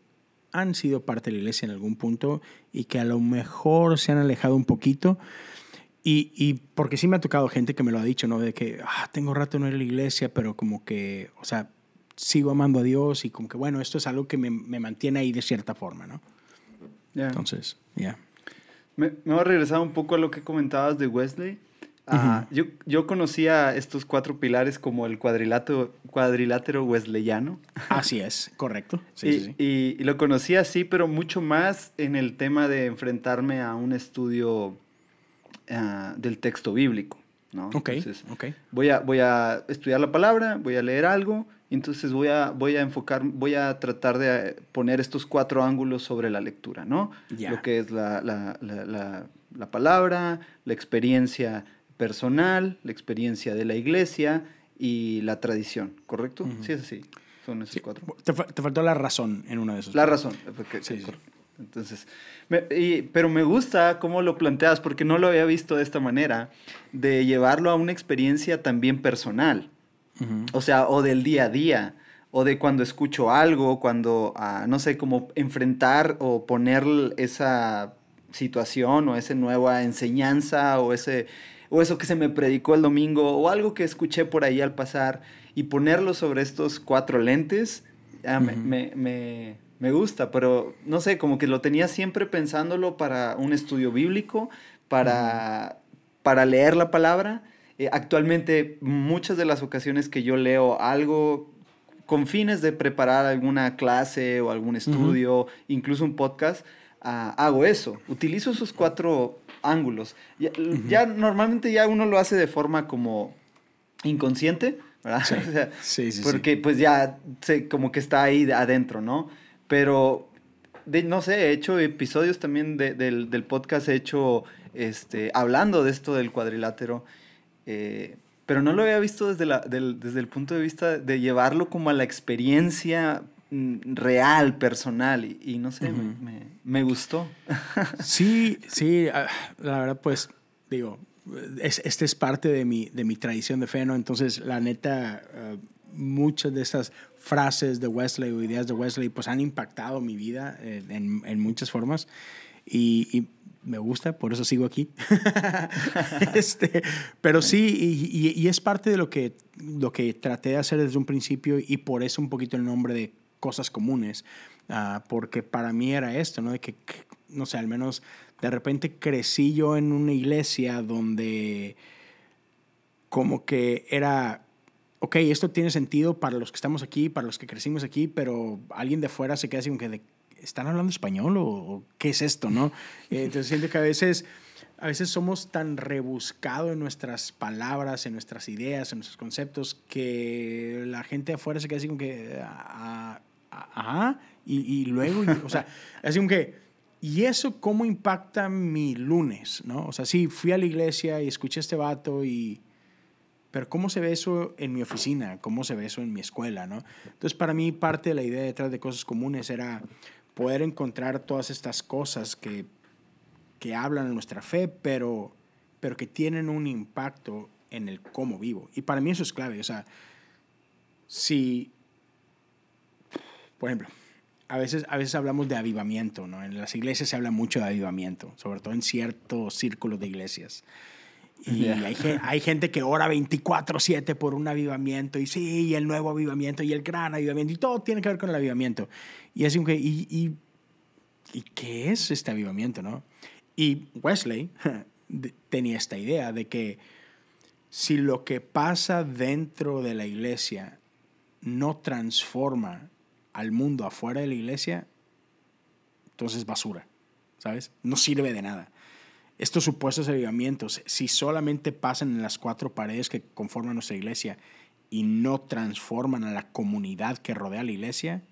Speaker 2: han sido parte de la iglesia en algún punto y que a lo mejor se han alejado un poquito. Y, y porque sí me ha tocado gente que me lo ha dicho, ¿no? De que, ah, tengo rato no ir a la iglesia, pero como que, o sea, sigo amando a Dios y como que, bueno, esto es algo que me, me mantiene ahí de cierta forma, ¿no?
Speaker 1: Yeah.
Speaker 2: Entonces, ya. Yeah.
Speaker 1: Me, me voy a regresar un poco a lo que comentabas de Wesley. Uh, uh -huh. yo, yo conocía estos cuatro pilares como el cuadrilátero, cuadrilátero wesleyano.
Speaker 2: Así es, correcto. Sí,
Speaker 1: y,
Speaker 2: sí, sí.
Speaker 1: Y, y, lo conocía así, pero mucho más en el tema de enfrentarme a un estudio uh, del texto bíblico. ¿No?
Speaker 2: Ok, Entonces, okay.
Speaker 1: Voy, a, voy a estudiar la palabra, voy a leer algo, entonces voy a, voy a enfocar, voy a tratar de poner estos cuatro ángulos sobre la lectura, ¿no?
Speaker 2: Yeah.
Speaker 1: Lo que es la, la, la, la, palabra, la experiencia personal, la experiencia de la iglesia y la tradición, ¿correcto? Uh -huh. Sí, es así. Son esos
Speaker 2: sí.
Speaker 1: cuatro.
Speaker 2: Te, te, faltó la razón en uno de esos.
Speaker 1: La razón. Porque, sí, sí. Entonces, me, y, pero me gusta cómo lo planteas porque no lo había visto de esta manera, de llevarlo a una experiencia también personal. Uh -huh. O sea, o del día a día, o de cuando escucho algo, cuando, uh, no sé, cómo enfrentar o poner esa situación o esa nueva enseñanza o ese o eso que se me predicó el domingo o algo que escuché por ahí al pasar y ponerlo sobre estos cuatro lentes, uh -huh. me, me, me, me, gusta, pero no sé, como que lo tenía siempre pensándolo para un estudio bíblico, para, para leer la palabra. Eh, actualmente, muchas de las ocasiones que yo leo algo con fines de preparar alguna clase o algún estudio, uh -huh. incluso un podcast, uh, hago eso. Utilizo esos cuatro ángulos. Ya, uh -huh. ya, normalmente ya uno lo hace de forma como inconsciente, ¿verdad?
Speaker 2: Sí,
Speaker 1: o sea,
Speaker 2: sí, sí,
Speaker 1: porque pues ya se, como que está ahí adentro, ¿no? Pero, de, no sé, he hecho episodios también de, del, del, podcast, he hecho, este, hablando de esto del cuadrilátero, eh, pero no lo había visto desde, la, del, desde el punto de vista de llevarlo como a la experiencia mm, real, personal, y, no sé, me, gustó.
Speaker 2: sí, sí, ah, la verdad, pues, digo, este es parte de mi, de mi tradición de fe, ¿no? Entonces, la neta, ah, muchas de estas frases de Wesley o ideas de Wesley, pues han impactado mi vida en, en muchas formas. y, me gusta, por eso sigo aquí. este, pero sí, y, es parte de lo que, lo que traté de hacer desde un principio y por eso un poquito el nombre de cosas comunes, uh, porque para mí era esto, ¿no? De que, no sé, al menos de repente crecí yo en una iglesia donde como que era, ok, esto tiene sentido para los que estamos aquí, para los que crecimos aquí, pero alguien de fuera se queda así como que, de, ¿están hablando español o, qué es esto, no? Eh, entonces siento que a veces, a veces somos tan rebuscados en nuestras palabras, en nuestras ideas, en nuestros conceptos, que la gente afuera se queda así como que, ah, ah, ajá, y, y luego, o sea, así como que, ¿y eso cómo impacta mi lunes, no? O sea, sí, fui a la iglesia y escuché a este vato y... Pero ¿cómo se ve eso en mi oficina? ¿Cómo se ve eso en mi escuela? ¿no? Entonces, para mí, parte de la idea detrás de cosas comunes era poder encontrar todas estas cosas que, que hablan de nuestra fe, pero, pero que tienen un impacto en el cómo vivo. Y para mí eso es clave. O sea, si, por ejemplo, a veces, a veces hablamos de avivamiento, ¿no? En las iglesias se habla mucho de avivamiento, sobre todo en ciertos círculos de iglesias. Y hay, hay, gente que ora 24/7 por un avivamiento, y sí, y el nuevo avivamiento, y el gran avivamiento, y todo tiene que ver con el avivamiento. Y así que, ¿y, y, y qué es este avivamiento, no? Y Wesley tenía esta idea de que si lo que pasa dentro de la iglesia no transforma al mundo afuera de la iglesia, entonces es basura, ¿sabes? No sirve de nada estos supuestos avivamientos, si solamente pasan en las cuatro paredes que conforman nuestra iglesia y no transforman a la comunidad que rodea la iglesia,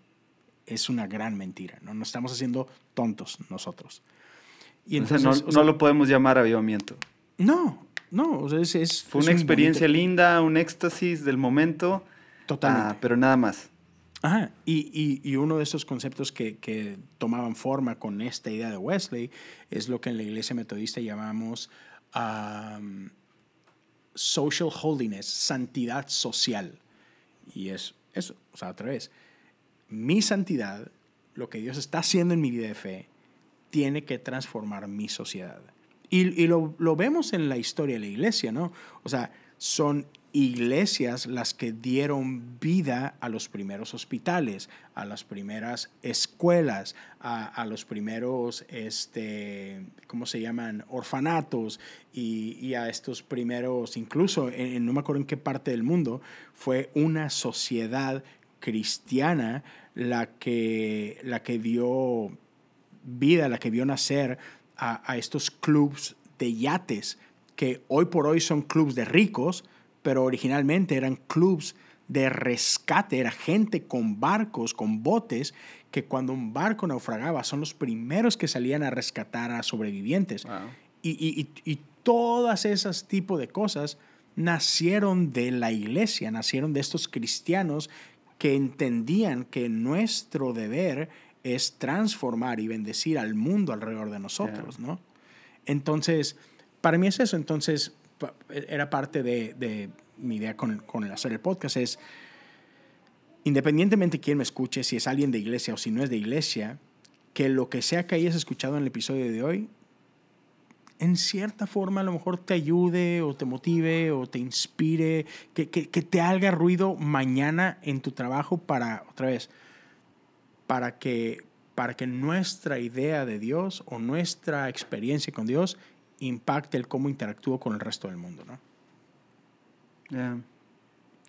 Speaker 2: es una gran mentira. No nos estamos haciendo tontos nosotros.
Speaker 1: Y entonces, no, lo podemos llamar avivamiento.
Speaker 2: No, no. es,
Speaker 1: Fue una experiencia linda, un éxtasis del momento. Totalmente. Ah, pero nada más.
Speaker 2: Ajá. Y, y, uno de esos conceptos que, que, tomaban forma con esta idea de Wesley es lo que en la iglesia metodista llamamos social holiness, santidad social. Y es eso, o sea, otra vez, mi santidad, lo que Dios está haciendo en mi vida de fe, tiene que transformar mi sociedad. Y, y lo, lo, vemos en la historia de la iglesia, ¿no? O sea, son iglesias las que dieron vida a los primeros hospitales, a las primeras escuelas, a, los primeros, este, ¿cómo se llaman?, orfanatos y, a estos primeros, incluso, en, no me acuerdo en qué parte del mundo, fue una sociedad cristiana la que, la que dio vida, la que vio nacer a, a estos clubs de yates, que hoy por hoy son clubs de ricos, pero originalmente eran clubs de rescate, era gente con barcos, con botes, que cuando un barco naufragaba son los primeros que salían a rescatar a sobrevivientes. Y, y, y, todas esas tipos de cosas nacieron de la iglesia, nacieron de estos cristianos que entendían que nuestro deber es transformar y bendecir al mundo alrededor de nosotros, ¿no? Entonces, para mí es eso. Entonces, era parte de, mi idea con, con, hacer el podcast, es, independientemente de quién me escuche, si es alguien de iglesia o si no es de iglesia, que lo que sea que hayas escuchado en el episodio de hoy, en cierta forma a lo mejor te ayude o te motive o te inspire, que, que te haga ruido mañana en tu trabajo para, otra vez, para que, para que nuestra idea de Dios o nuestra experiencia con Dios impacte el cómo interactúo con el resto del mundo, ¿no?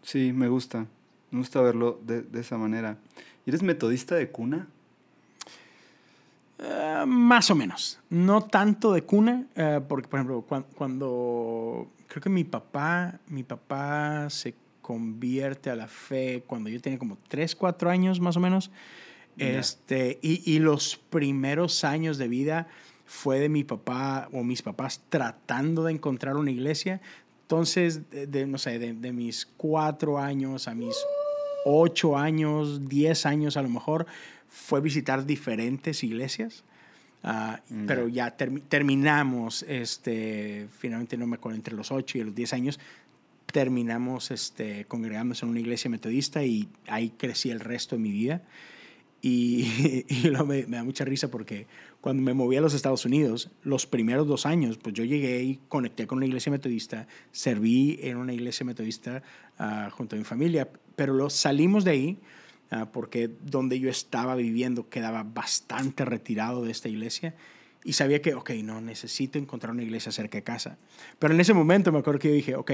Speaker 1: Sí, me gusta. Me gusta verlo de, esa manera. ¿Eres metodista de cuna?
Speaker 2: Eh, más o menos. No tanto de cuna, eh, porque, por ejemplo, cuando, creo que mi papá, mi papá se convierte a la fe cuando yo tenía como 3, 4 años más o menos. Este, y, y, los primeros años de vida fue de mi papá o mis papás tratando de encontrar una iglesia. Entonces, de, no sé, de, mis cuatro años a mis ocho años, diez años a lo mejor, fue visitar diferentes iglesias. Ah, pero ya terminamos, este, finalmente no me acuerdo, entre los ocho y los diez años, terminamos este, congregándonos en una iglesia metodista y ahí crecí el resto de mi vida. Y, y me, me, da mucha risa porque cuando me moví a los Estados Unidos, los primeros dos años, pues yo llegué y conecté con una iglesia metodista, serví en una iglesia metodista uh, junto a mi familia, pero lo, salimos de ahí uh, porque donde yo estaba viviendo quedaba bastante retirado de esta iglesia y sabía que, ok, no, necesito encontrar una iglesia cerca de casa. Pero en ese momento me acuerdo que yo dije, ok,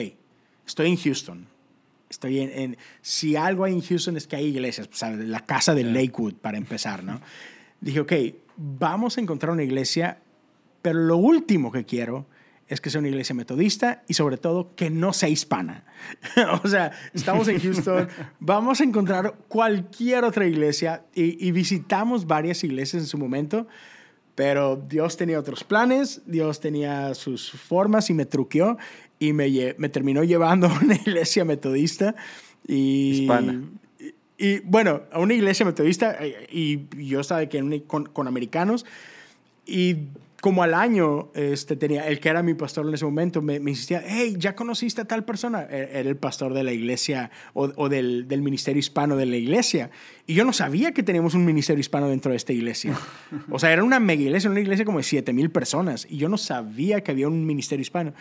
Speaker 2: estoy en Houston, estoy en, en, si algo hay en Houston es que hay iglesias, la casa de Lakewood para empezar, ¿no? Dije, ok, vamos a encontrar una iglesia, pero lo último que quiero es que sea una iglesia metodista y sobre todo que no sea hispana. o sea, estamos en Houston, vamos a encontrar cualquier otra iglesia y, y, visitamos varias iglesias en su momento, pero Dios tenía otros planes, Dios tenía sus formas y me truqueó y me, me terminó llevando a una iglesia metodista. Y,
Speaker 1: Hispana.
Speaker 2: Y, y, bueno, a una iglesia metodista eh, y yo estaba aquí con, con, americanos y como al año este, tenía, el que era mi pastor en ese momento me, me insistía, hey, ¿ya conociste a tal persona? E, era el pastor de la iglesia o, o del, del, ministerio hispano de la iglesia. Y yo no sabía que teníamos un ministerio hispano dentro de esta iglesia. O sea, era una mega iglesia, una iglesia como de 7 mil personas. Y yo no sabía que había un ministerio hispano.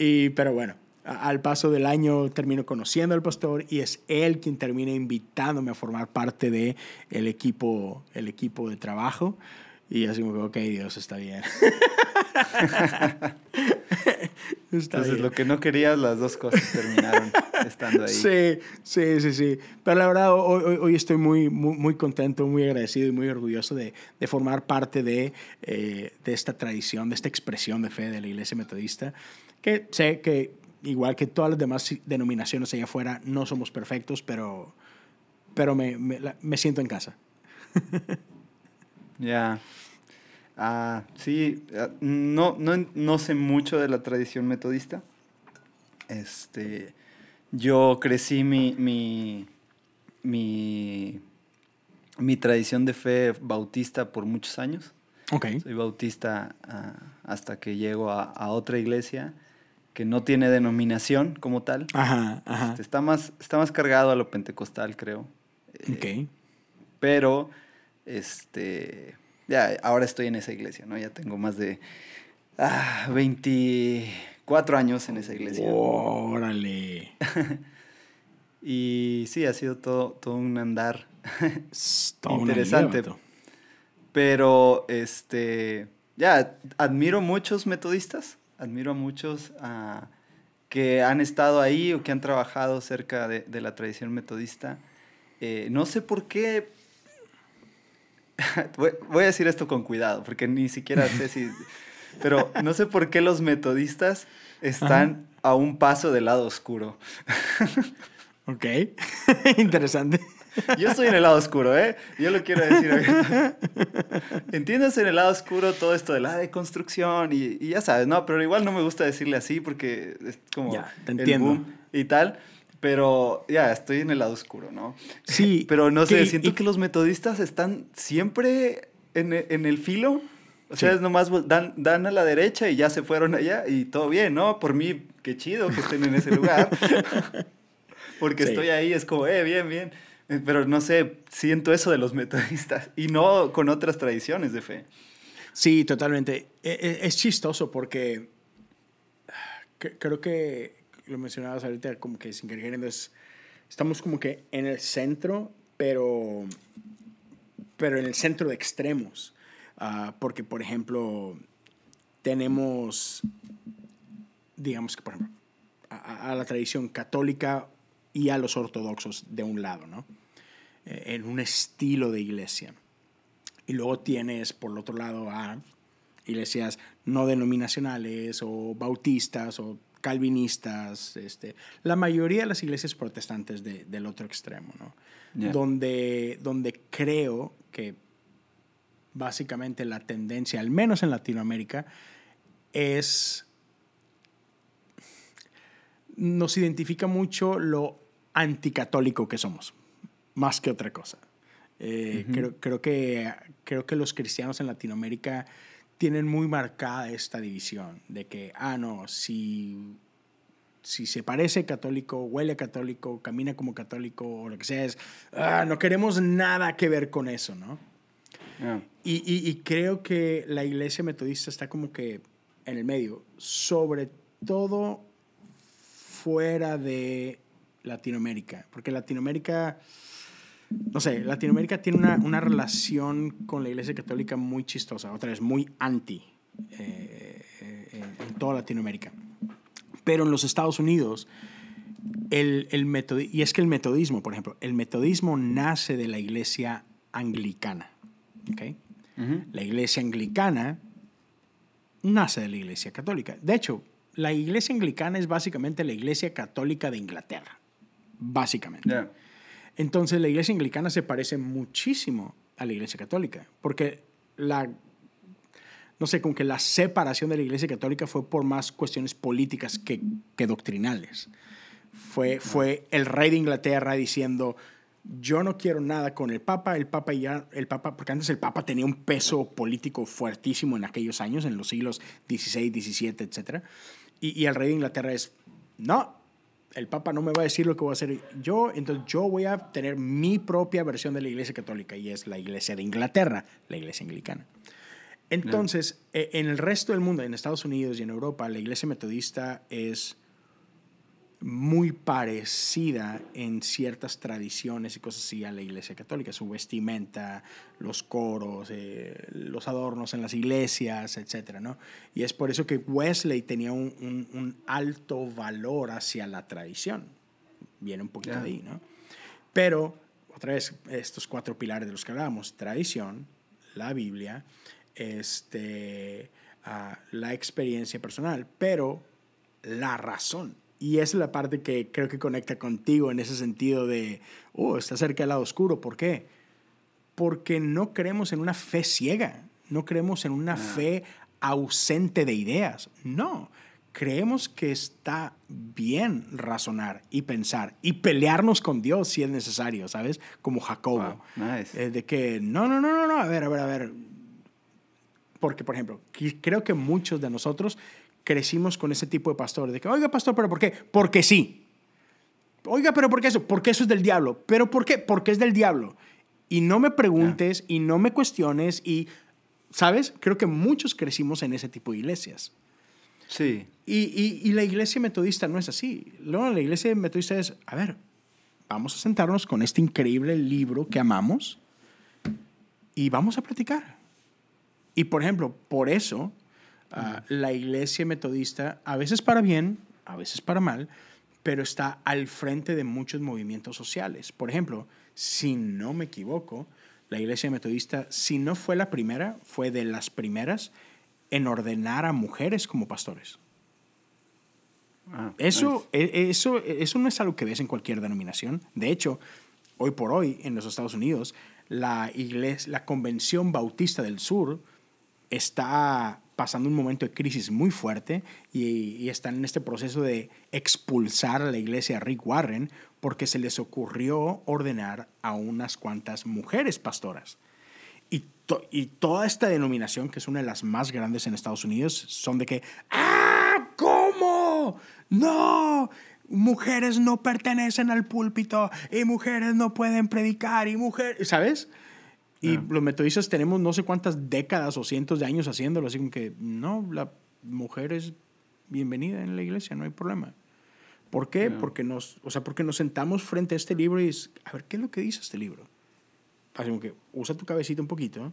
Speaker 2: Y, pero bueno, al paso del año termino conociendo al pastor y es él quien termina invitándome a formar parte de el equipo, el equipo de trabajo. Y así como, ok, Dios, está bien.
Speaker 1: está Entonces, bien. lo que no querías, las dos cosas terminaron estando ahí.
Speaker 2: Sí, sí, sí, sí. Pero la verdad, hoy, hoy estoy muy, muy, muy, contento, muy agradecido y muy orgulloso de, de formar parte de, eh, de esta tradición, de esta expresión de fe de la Iglesia Metodista que sé que igual que todas las demás denominaciones allá afuera, no somos perfectos, pero, pero me, me, me siento en casa.
Speaker 1: Ya. Ah, sí, no, no, no sé mucho de la tradición metodista. Este, yo crecí mi, mi, mi, mi tradición de fe bautista por muchos años.
Speaker 2: Okay.
Speaker 1: Soy bautista uh, hasta que llego a, a, otra iglesia que no tiene denominación como tal.
Speaker 2: Ajá, ajá.
Speaker 1: Este, está, más, está más cargado a lo pentecostal, creo.
Speaker 2: Ok.
Speaker 1: Eh, pero, este, ya, ahora estoy en esa iglesia, ¿no? Ya tengo más de ah, 24 años en esa iglesia.
Speaker 2: ¡Órale!
Speaker 1: y sí, ha sido todo, todo un andar interesante. Pero, este, ya, admiro muchos metodistas admiro a muchos uh, que han estado ahí o que han trabajado cerca de, de la tradición metodista. Eh, no sé por qué. voy, a decir esto con cuidado, porque ni siquiera sé si. Pero no sé por qué los metodistas están Ajá. a un paso del lado oscuro.
Speaker 2: ok, interesante.
Speaker 1: Yo estoy en el lado oscuro, ¿eh? Yo lo quiero decir. Entiendes en el lado oscuro todo esto de la deconstrucción y, y, ya sabes, ¿no? Pero igual no me gusta decirle así porque es como
Speaker 2: ya, te entiendo.
Speaker 1: y tal. Pero ya, estoy en el lado oscuro, ¿no?
Speaker 2: Sí.
Speaker 1: Pero no sé,
Speaker 2: que,
Speaker 1: siento
Speaker 2: y,
Speaker 1: que los metodistas están siempre en, en el filo. O sea, sí. es nomás dan, dan a la derecha y ya se fueron allá y todo bien, ¿no? Por mí, qué chido que estén en ese lugar. Porque sí. estoy ahí, es como, eh, bien, bien. Pero no sé, siento eso de los metodistas y no con otras tradiciones de fe.
Speaker 2: Sí, totalmente. Es chistoso porque creo que lo mencionabas ahorita como que sin querer, entonces estamos como que en el centro, pero, pero en el centro de extremos. Uh, porque, por ejemplo, tenemos, digamos que, por ejemplo, a la tradición católica y a los ortodoxos de un lado, ¿no? En un estilo de iglesia. Y luego tienes, por el otro lado, a iglesias no denominacionales o bautistas o calvinistas, este, la mayoría de las iglesias protestantes de, del otro extremo, ¿no? Yeah. Donde, donde creo que básicamente la tendencia, al menos en Latinoamérica, es... Nos identifica mucho lo anticatólico que somos más que otra cosa. Eh, creo, creo, que, creo que los cristianos en Latinoamérica tienen muy marcada esta división de que, ah, no, si, si se parece católico, huele católico, camina como católico o lo que sea, es, ah, no queremos nada que ver con eso, ¿no? Y, y, creo que la iglesia metodista está como que en el medio, sobre todo fuera de Latinoamérica, porque Latinoamérica no sé, Latinoamérica tiene una, una, relación con la Iglesia Católica muy chistosa, otra vez, muy anti eh, eh, en toda Latinoamérica. Pero en los Estados Unidos, el, el y es que el metodismo, por ejemplo, el metodismo nace de la Iglesia anglicana. ¿okay? La Iglesia anglicana nace de la Iglesia Católica. De hecho, la Iglesia anglicana es básicamente la Iglesia Católica de Inglaterra, básicamente. Entonces la iglesia anglicana se parece muchísimo a la iglesia católica, porque la, no sé, como que la separación de la iglesia católica fue por más cuestiones políticas que, que doctrinales. Fue, fue el rey de Inglaterra diciendo, yo no quiero nada con el Papa, el Papa ya, el Papa, porque antes el Papa tenía un peso político fuertísimo en aquellos años, en los siglos XVI, XVII, etc. Y, y el rey de Inglaterra es, no, el Papa no me va a decir lo que voy a hacer yo, entonces yo voy a tener mi propia versión de la Iglesia Católica y es la Iglesia de Inglaterra, la Iglesia Anglicana. Entonces, e, en el resto del mundo, en Estados Unidos y en Europa, la Iglesia Metodista es muy parecida en ciertas tradiciones y cosas así a la iglesia católica, su vestimenta, los coros, eh, los adornos en las iglesias, etc. ¿no? Y es por eso que Wesley tenía un, un, alto valor hacia la tradición. Viene un poquito de ahí, ¿no? Pero, otra vez, estos cuatro pilares de los que hablábamos, tradición, la Biblia, este, uh, la experiencia personal, pero la razón y esa es la parte que creo que conecta contigo en ese sentido de, oh, está cerca del lado oscuro. ¿Por qué? Porque no creemos en una fe ciega, no creemos en una ah. fe ausente de ideas. No, creemos que está bien razonar y pensar y pelearnos con Dios si es necesario, ¿sabes? Como Jacobo. Eh, de que, no, no, no, no, no, a ver, a ver, a ver. Porque, por ejemplo, creo que muchos de nosotros crecimos con ese tipo de pastores, de que, oiga, pastor, ¿pero por qué? Porque sí. Oiga, ¿pero por qué eso? Porque eso es del diablo. ¿Pero por qué? Porque es del diablo. Y no me preguntes y no me cuestiones y, ¿sabes? Creo que muchos crecimos en ese tipo de iglesias.
Speaker 1: Sí.
Speaker 2: Y, y, la iglesia metodista no es así. No, la iglesia metodista es, a ver, vamos a sentarnos con este increíble libro que amamos y vamos a platicar. Y por ejemplo, por eso la iglesia metodista, a veces para bien, a veces para mal, pero está al frente de muchos movimientos sociales. Por ejemplo, si no me equivoco, la iglesia metodista, si no fue la primera, fue de las primeras en ordenar a mujeres como pastores. Ah, eso, e, eso, eso no es algo que ves en cualquier denominación. De hecho, hoy por hoy en los Estados Unidos, la, iglesia, la Convención Bautista del Sur está pasando un momento de crisis muy fuerte y, están en este proceso de expulsar a la iglesia a Rick Warren porque se les ocurrió ordenar a unas cuantas mujeres pastoras. Y, y toda esta denominación, que es una de las más grandes en Estados Unidos, son de que, ¡ah! ¿Cómo? ¡No! Mujeres no pertenecen al púlpito y mujeres no pueden predicar y mujeres, ¿sabes? Y los metodistas tenemos no sé cuántas décadas o cientos de años haciéndolo, así como que no, la mujer es bienvenida en la iglesia, no hay problema. ¿Por qué? Porque, nos, o sea, porque nos sentamos frente a este libro y es, a ver, ¿qué es lo que dice este libro? Así como que usa tu cabecita un poquito,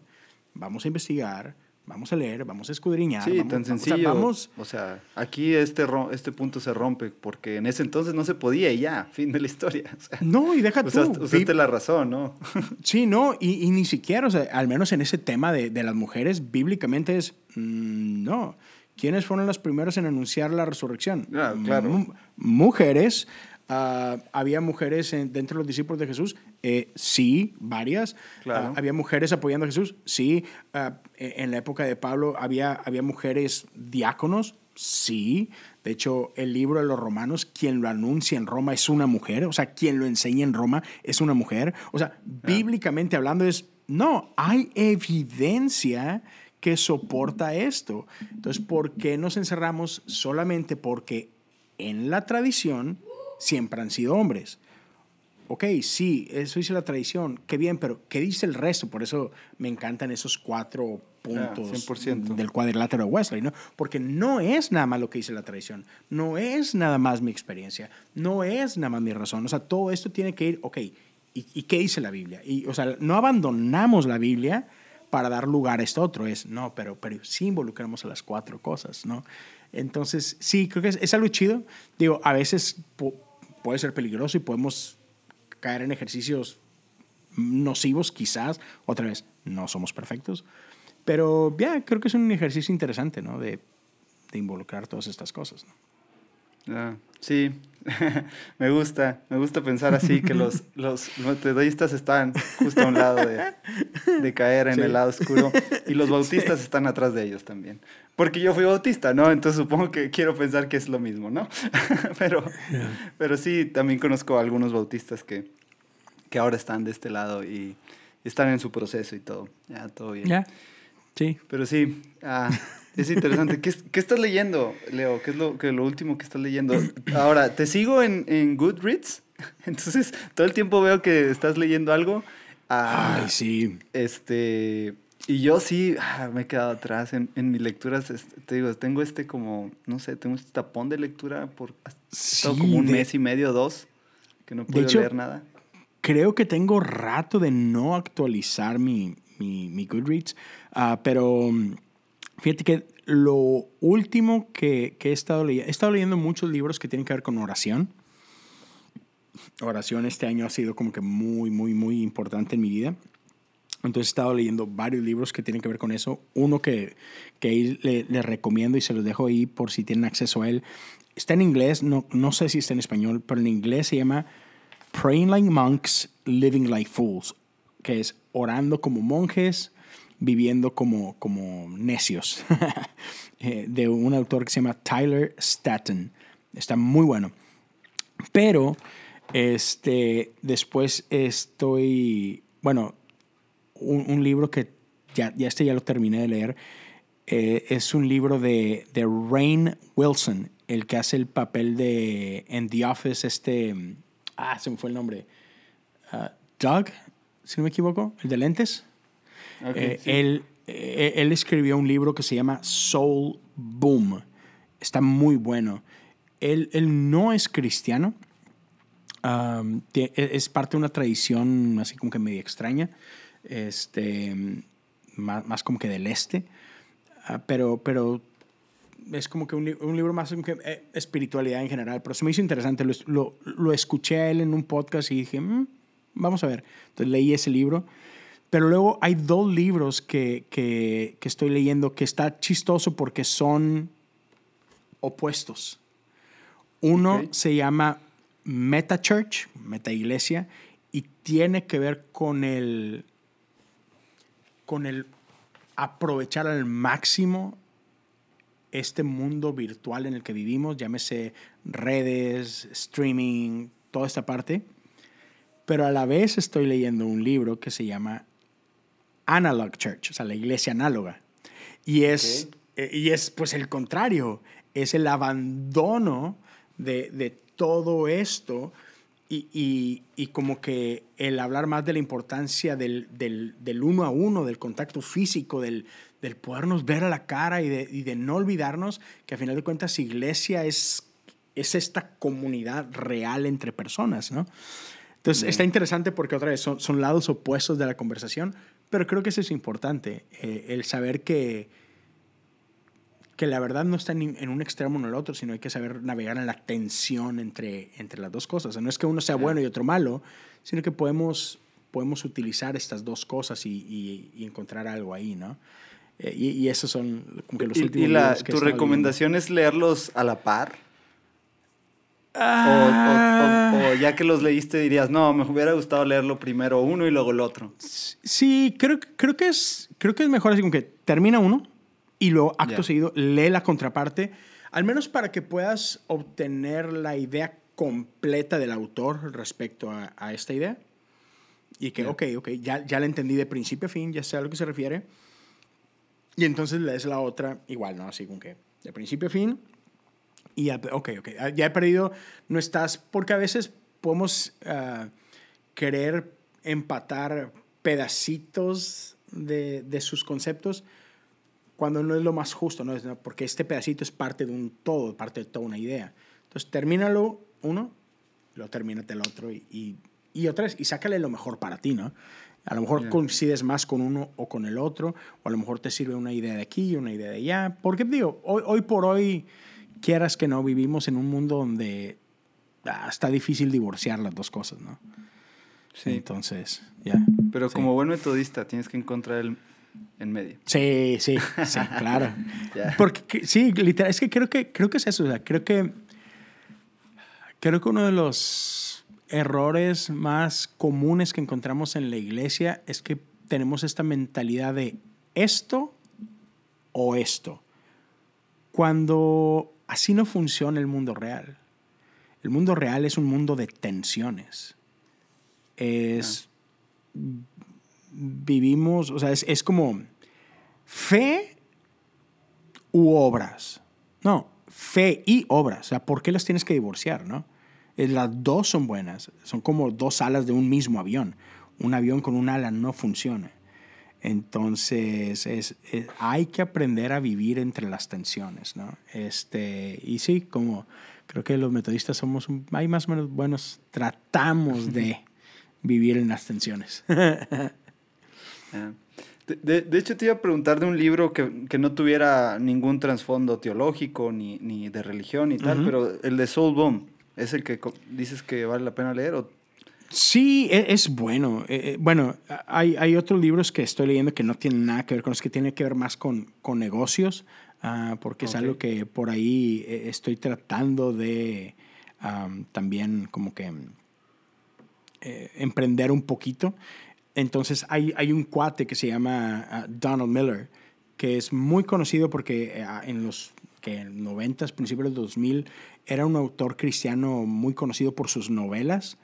Speaker 2: vamos a investigar, Vamos a leer, vamos a escudriñar.
Speaker 1: Sí,
Speaker 2: vamos,
Speaker 1: tan sencillo. Vamos, o sea, aquí este, este punto se rompe porque en ese entonces no se podía y ya, fin de la historia.
Speaker 2: no, y deja tú.
Speaker 1: Usaste, la razón, ¿no?
Speaker 2: sí, no, y, y, ni siquiera, o sea, al menos en ese tema de, de las mujeres, bíblicamente es, mm, no. ¿Quiénes fueron las primeras en anunciar la resurrección?
Speaker 1: Ah, claro.
Speaker 2: mujeres Ah, había mujeres dentro de los discípulos de Jesús, eh, sí, varias. Ah, había mujeres apoyando a Jesús, sí. Ah, e, en la época de Pablo había, había mujeres diáconos, Sí. De hecho, el libro de los romanos, quien lo anuncia en Roma es una mujer, o sea, quien lo enseña en Roma es una mujer. O sea, bíblicamente hablando es, no, hay evidencia que soporta esto. Entonces, ¿por qué nos encerramos solamente porque en la tradición siempre han sido hombres? Ok, sí, eso dice la tradición, qué bien, pero ¿qué dice el resto? Por eso me encantan esos cuatro puntos del cuadrilátero de Wesley, ¿no? Porque no es nada más lo que dice la tradición, no es nada más mi experiencia, no es nada más mi razón, o sea, todo esto tiene que ir, ok, ¿y, qué dice la Biblia? Y, o sea, no abandonamos la Biblia para dar lugar a esto otro, es, no, pero, pero sí involucramos a las cuatro cosas, ¿no? Entonces, sí, creo que es, es algo chido. Digo, a veces puede ser peligroso y podemos caer en ejercicios nocivos, quizás. Otra vez, no somos perfectos. Pero ya, creo que es un ejercicio interesante, ¿no? De, de involucrar todas estas cosas, ¿no?
Speaker 1: Ah, sí, me gusta, me gusta pensar así, que los, los metodistas están justo a un lado de, de caer en el lado oscuro y los bautistas están atrás de ellos también. Porque yo fui bautista, ¿no? Entonces supongo que quiero pensar que es lo mismo, ¿no? pero, pero sí, también conozco a algunos bautistas que, que ahora están de este lado y están en su proceso y todo. Ya, todo bien.
Speaker 2: Ya, sí.
Speaker 1: Pero sí, ah, es interesante. ¿Qué, ¿Qué, estás leyendo, Leo? ¿Qué es lo, que, lo último que estás leyendo? Ahora, te sigo en, en Goodreads. Entonces, todo el tiempo veo que estás leyendo algo.
Speaker 2: Ah, Ay, sí.
Speaker 1: Este. Y yo sí ah, me he quedado atrás en, en mis lecturas. Te digo, tengo este como, no sé, tengo este tapón de lectura por sí, como un mes y medio, dos, que no puedo leer nada
Speaker 2: creo que tengo rato de no actualizar mi, mi, Goodreads, uh, pero fíjate que lo último que, que, he estado leyendo, he estado leyendo muchos libros que tienen que ver con oración. Oración este año ha sido como que muy, muy, muy importante en mi vida. Entonces he estado leyendo varios libros que tienen que ver con eso. Uno que, que les le recomiendo y se los dejo ahí por si tienen acceso a él. Está en inglés, no, no sé si está en español, pero en inglés se llama Praying Like Monks, Living Like Fools, que es orando como monjes, viviendo como, como necios, eh, de un autor que se llama Tyler Staton. Está muy bueno. Pero este, después estoy, bueno, un, libro que ya, ya, este ya lo terminé de leer, eh, es un libro de, de Rain Wilson, el que hace el papel de en The Office, este Ah, se me fue el nombre. Uh, Doug, si no me equivoco, el de lentes. Eh, él, eh, él escribió un libro que se llama Soul Boom. Está muy bueno. Él, él no es cristiano. Um, e, es parte de una tradición así como que medio extraña. Este, más, más como que del este. Uh, pero, pero es como que un, un libro más como que eh, espiritualidad en general, pero se me hizo interesante. Lo, lo, lo escuché a él en un podcast y dije, mm, vamos a ver. Entonces leí ese libro. Pero luego hay dos libros que, que, que estoy leyendo que está chistoso porque son opuestos. Uno se llama Meta Church, Meta Iglesia, y tiene que ver con el, con el aprovechar al máximo este mundo virtual en el que vivimos, llámese redes, streaming, toda esta parte, pero a la vez estoy leyendo un libro que se llama Analog Church, o sea, la iglesia análoga. Y es, eh, y es pues el contrario, es el abandono de, de todo esto y, y, y, como que el hablar más de la importancia del, del, del uno a uno, del contacto físico, del, del podernos ver a la cara y de, y de, no olvidarnos que a final de cuentas iglesia es, es esta comunidad real entre personas, ¿no? Entonces está interesante porque otra vez son, son, lados opuestos de la conversación, pero creo que eso es importante, eh, el saber que, que la verdad no está en, en un extremo o en el otro, sino hay que saber navegar en la tensión entre, entre las dos cosas. no es que uno sea bueno y otro malo, sino que podemos, podemos utilizar estas dos cosas y, y, y encontrar algo ahí, ¿no? Eh, y, y, esos son como que los últimos
Speaker 1: ¿Y la, tu recomendación es leerlos a la par? Ah. O, ya que los leíste dirías, no, me hubiera gustado leerlo primero uno y luego el otro.
Speaker 2: Sí, creo, creo, que, es, creo que es mejor así como que termina uno y luego acto seguido lee la contraparte. al menos para que puedas obtener la idea completa del autor respecto a, esta idea. Y que, ok, ok, ya, ya la entendí de principio a fin, ya sé a lo que se refiere. Y entonces lees la otra igual, ¿no? Así como que de principio a fin. Y ya, ok, ok, ya he perdido, no estás, porque a veces podemos uh, querer empatar pedacitos de, de, sus conceptos cuando no es lo más justo, ¿no? Porque este pedacito es parte de un todo, parte de toda una idea. Entonces, termínalo uno, lo termínate el otro y, y, otra vez, y sácale lo mejor para ti, ¿no? A lo mejor coincides más con uno o con el otro, o a lo mejor te sirve una idea de aquí y una idea de allá. Porque digo, hoy, hoy por hoy, quieras que no, vivimos en un mundo donde ah, está difícil divorciar las dos cosas, ¿no? Sí. Entonces, ya.
Speaker 1: Pero como buen metodista tienes que encontrar el en medio.
Speaker 2: Sí, sí, sí, claro. Porque sí, literal, es que creo que creo que es eso, o sea, creo que creo que uno de los errores más comunes que encontramos en la iglesia es que tenemos esta mentalidad de esto o esto. Cuando así no funciona el mundo real. El mundo real es un mundo de tensiones. Es vivimos, o sea, es, es como fe u obras. No, fe y obras. O sea, ¿por qué las tienes que divorciar, no? Las dos son buenas. Son como dos alas de un mismo avión. Un avión con un ala no funciona. Entonces, es, hay que aprender a vivir entre las tensiones, ¿no? Este, y sí, como creo que los metodistas somos, hay más o menos buenos, tratamos de vivir en las tensiones.
Speaker 1: De, de, hecho, te iba a preguntar de un libro que, que no tuviera ningún trasfondo teológico ni, ni, de religión y tal, pero el de Soul Boom, ¿es el que dices que vale la pena leer? O?
Speaker 2: Sí, e, es, bueno. Eh, eh, bueno, hay, hay, otros libros que estoy leyendo que no tienen nada que ver con los que tienen que ver más con, con negocios, uh, porque es algo que por ahí estoy tratando de um, también como que eh, emprender un poquito. Entonces hay, hay un cuate que se llama ah, Donald Miller, que es muy conocido porque eh, en los que 90, principios del 2000, era un autor cristiano muy conocido por sus novelas,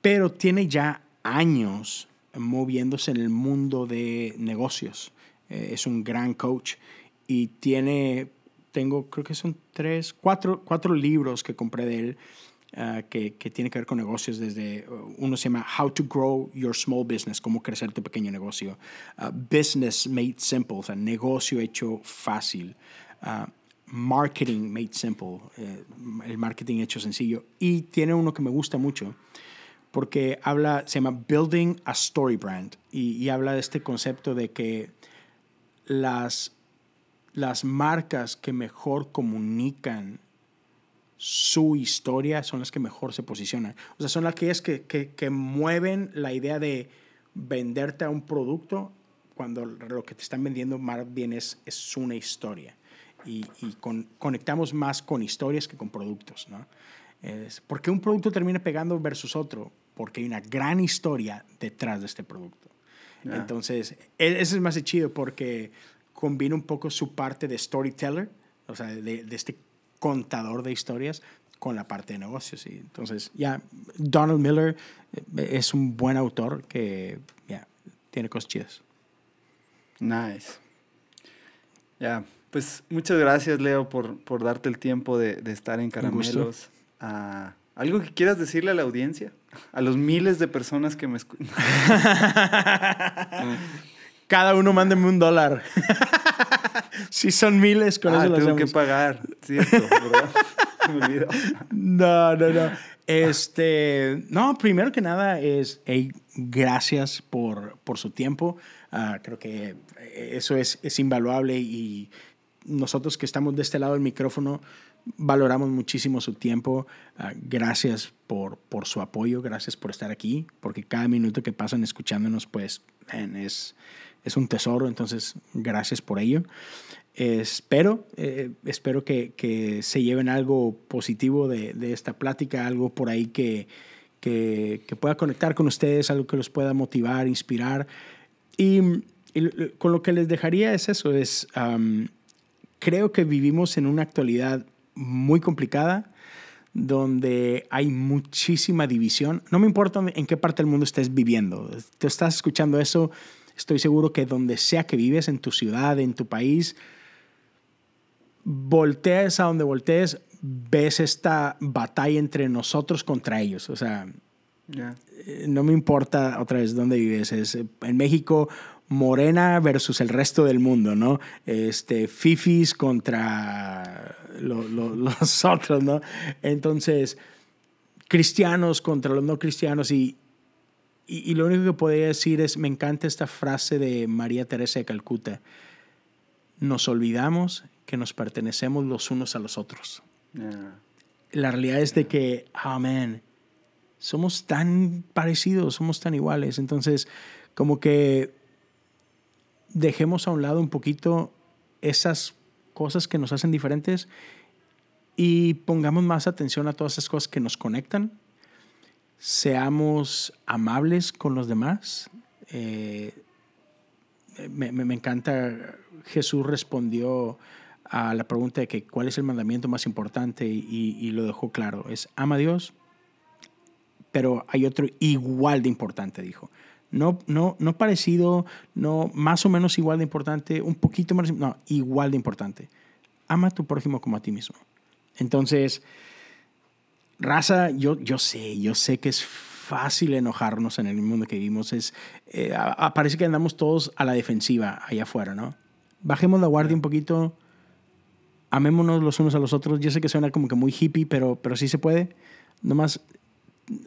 Speaker 2: pero tiene ya años moviéndose en el mundo de negocios. Eh, es un gran coach y tiene, tengo, creo que son tres, cuatro, cuatro libros que compré de él Ah, que, que, tiene que ver con negocios desde, uh, uno se llama How to Grow Your Small Business, cómo crecer tu pequeño negocio, uh, Business Made Simple, o sea, negocio hecho fácil, uh, Marketing Made Simple, eh, el marketing hecho sencillo, y tiene uno que me gusta mucho, porque habla, se llama Building a Story Brand, y, y habla de este concepto de que las, las marcas que mejor comunican su historia son las que mejor se posicionan. O sea, son aquellas que, que, que mueven la idea de venderte a un producto cuando lo que te están vendiendo más bien es, es una historia. Y, y con, conectamos más con historias que con productos. ¿no? Es, ¿Por qué un producto termina pegando versus otro? Porque hay una gran historia detrás de este producto. Entonces, e, ese es más chido porque combina un poco su parte de storyteller, o sea, de, de este contador de historias con la parte de negocios. Y entonces, ya, Donald Miller eh, es un buen autor que ya tiene cosas chidas.
Speaker 1: Nice. Ya, pues muchas gracias, Leo, por, por darte el tiempo de, de estar en Caramelos. Uh, ¿Algo que quieras decirle a la audiencia? A los miles de personas que me escuchan.
Speaker 2: Cada uno mándeme un dólar. si son miles, con
Speaker 1: ah,
Speaker 2: eso
Speaker 1: lo tengo que pagar, cierto, ¿verdad? Me olvidó.
Speaker 2: No, no, no. Este, no, primero que nada es, gracias por, por su tiempo. Uh, creo que eso es, es invaluable y nosotros que estamos de este lado del micrófono valoramos muchísimo su tiempo. Uh, gracias por, por su apoyo, gracias por estar aquí, porque cada minuto que pasan escuchándonos, pues, man, es, es un tesoro, entonces gracias por ello. espero, eh, espero que, que, se lleven algo positivo de, de, esta plática, algo por ahí que, que, que, pueda conectar con ustedes, algo que los pueda motivar, inspirar. Y, con lo que les dejaría es eso, es creo que vivimos en una actualidad muy complicada donde hay muchísima división. No me importa en qué parte del mundo estés viviendo. Te estás escuchando eso, estoy seguro que donde sea que vives, en tu ciudad, en tu país, voltees a donde voltees, ves esta batalla entre nosotros contra ellos. O sea, eh, no me importa otra vez dónde vives. Es, en México, Morena versus el resto del mundo, ¿no? Este, Fifis contra los otros, ¿no? Entonces, cristianos contra los no cristianos y, y, lo único que podría decir es, me encanta esta frase de María Teresa de Calcuta, nos olvidamos que nos pertenecemos los unos a los otros. La realidad es de que, amén, somos tan parecidos, somos tan iguales. Entonces, como que dejemos a un lado un poquito esas cosas que nos hacen diferentes y pongamos más atención a todas esas cosas que nos conectan. Seamos amables con los demás. Eh, me, me, encanta, Jesús respondió a la pregunta de que cuál es el mandamiento más importante y, lo dejó claro. Es ama a Dios, pero hay otro igual de importante, dijo. No, no, no parecido, no más o menos igual de importante, un poquito más, no, igual de importante. Ama a tu prójimo como a ti mismo. Entonces, raza, yo, yo sé, yo sé que es fácil enojarnos en el mundo que vivimos. Es, eh, parece que andamos todos a la defensiva allá afuera, ¿no? Bajemos la guardia un poquito, amémonos los unos a los otros. Yo sé que suena como que muy hippie, pero, pero sí se puede. Nomás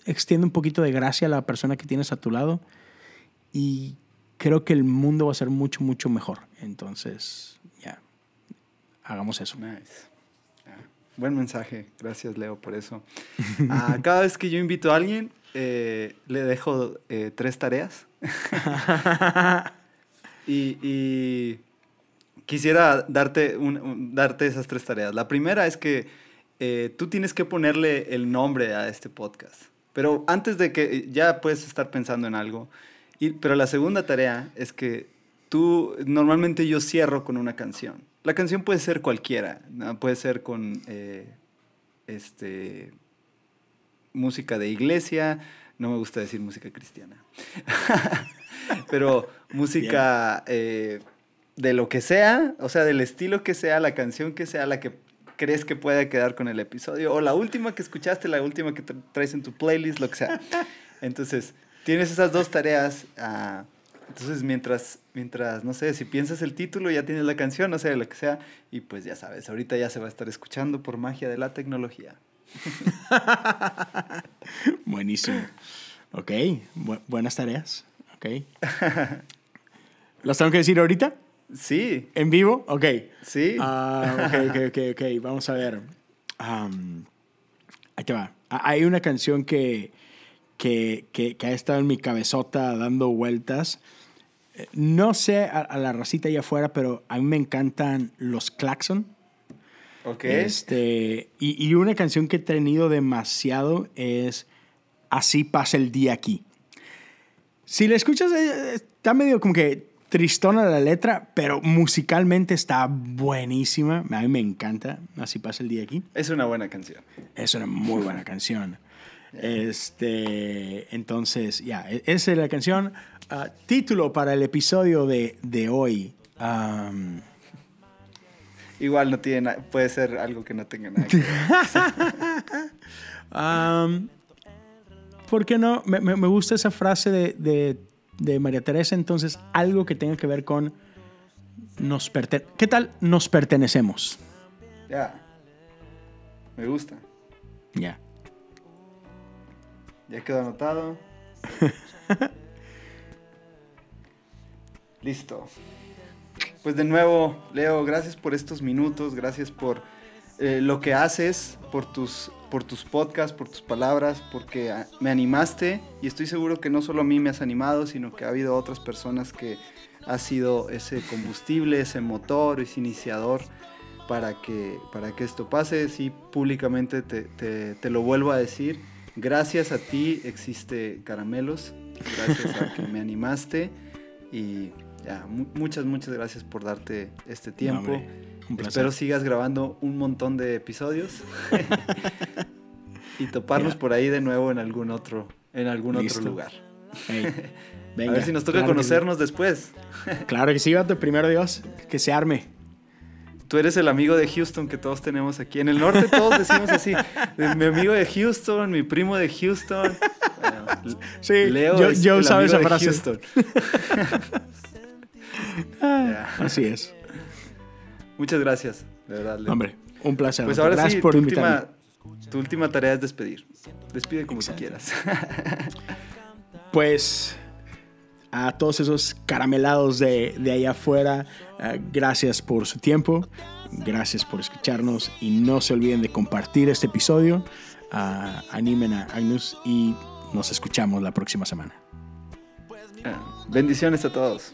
Speaker 2: extiende un poquito de gracia a la persona que tienes a tu lado y creo que el mundo va a ser mucho, mucho mejor. Entonces, ya, hagamos eso.
Speaker 1: Buen mensaje, gracias Leo por eso. Ah, cada vez que yo invito a alguien, eh, le dejo eh, tres tareas. y quisiera darte, darte esas tres tareas. La primera es que eh, tú tienes que ponerle el nombre a este podcast. Pero antes de que ya puedes estar pensando en algo. Y, pero la segunda tarea es que tú, normalmente yo cierro con una canción. La canción puede ser cualquiera, puede ser con eh, este, música de iglesia, no me gusta decir música cristiana, pero música de lo que sea, o sea, del estilo que sea, la canción que sea, la que crees que pueda quedar con el episodio, o la última que escuchaste, la última que traes en tu playlist, lo que sea. Entonces, tienes esas dos tareas. Uh, entonces, mientras, mientras, no sé, si piensas el título, ya tienes la canción, no sé, lo que sea, y pues ya sabes, ahorita ya se va a estar escuchando por magia de la tecnología.
Speaker 2: Buenísimo. Ok, buenas tareas. Ok. ¿Las tengo que decir ahorita?
Speaker 1: Sí.
Speaker 2: ¿En vivo? Ok.
Speaker 1: Sí.
Speaker 2: Ah, ok, ok, ok, ok. Vamos a ver. Um, aquí va. Hay una canción que, que, que, ha estado en mi cabezota dando vueltas. No sé a, la racita allá afuera, pero a mí me encantan los Claxon.
Speaker 1: Ok.
Speaker 2: Este, y, y una canción que he tenido demasiado es Así pasa el día aquí. Si la escuchas, eh, está medio como que tristona la letra, pero musicalmente está buenísima. A mí me encanta. Así pasa el día aquí.
Speaker 1: Es una buena canción.
Speaker 2: Es una muy buena canción. Este, entonces, ya, e-, esa es la canción. Ah, título para el episodio de, de hoy.
Speaker 1: Igual no tiene puede ser algo que no tenga nada que ver.
Speaker 2: ¿Por qué no? Me, me, gusta esa frase de, de de María Teresa, entonces algo que tenga que ver con nos perten ¿Qué tal nos pertenecemos?
Speaker 1: Ya. Me gusta.
Speaker 2: Ya.
Speaker 1: Ya quedó anotado. Listo. Pues de nuevo, Leo, gracias por estos minutos, gracias por eh, lo que haces, por tus por tus podcasts, por tus palabras, porque me animaste y estoy seguro que no solo a mí me has animado, sino que ha habido otras personas que ha sido ese combustible, ese motor, ese iniciador para que, para que esto pase. Sí, públicamente te, te, lo vuelvo a decir. Gracias a ti existe Caramelos, gracias a que me animaste y ya, muchas, muchas gracias por darte este tiempo. Espero sigas grabando un montón de episodios y toparnos por ahí de nuevo en algún otro, en algún otro lugar. a ver si nos toca conocernos después.
Speaker 2: claro que sí, vato. Primero Dios, que se arme.
Speaker 1: Tú eres el amigo de Houston que todos tenemos aquí. En el norte todos decimos así. Mi amigo de Houston, mi primo de Houston.
Speaker 2: sí, Leo yo, usaba esa frase. Así es.
Speaker 1: Muchas gracias, de verdad. Leo.
Speaker 2: Hombre, un placer.
Speaker 1: Pues ahora sí, por tu última, tu última tarea es despedir. Despide como tú quieras.
Speaker 2: pues a todos esos caramelados de, de allá afuera, eh, gracias por su tiempo, gracias por escucharnos y no se olviden de compartir este episodio. Ah, animen a Agnus y nos escuchamos la próxima semana.
Speaker 1: Ah, bendiciones a todos.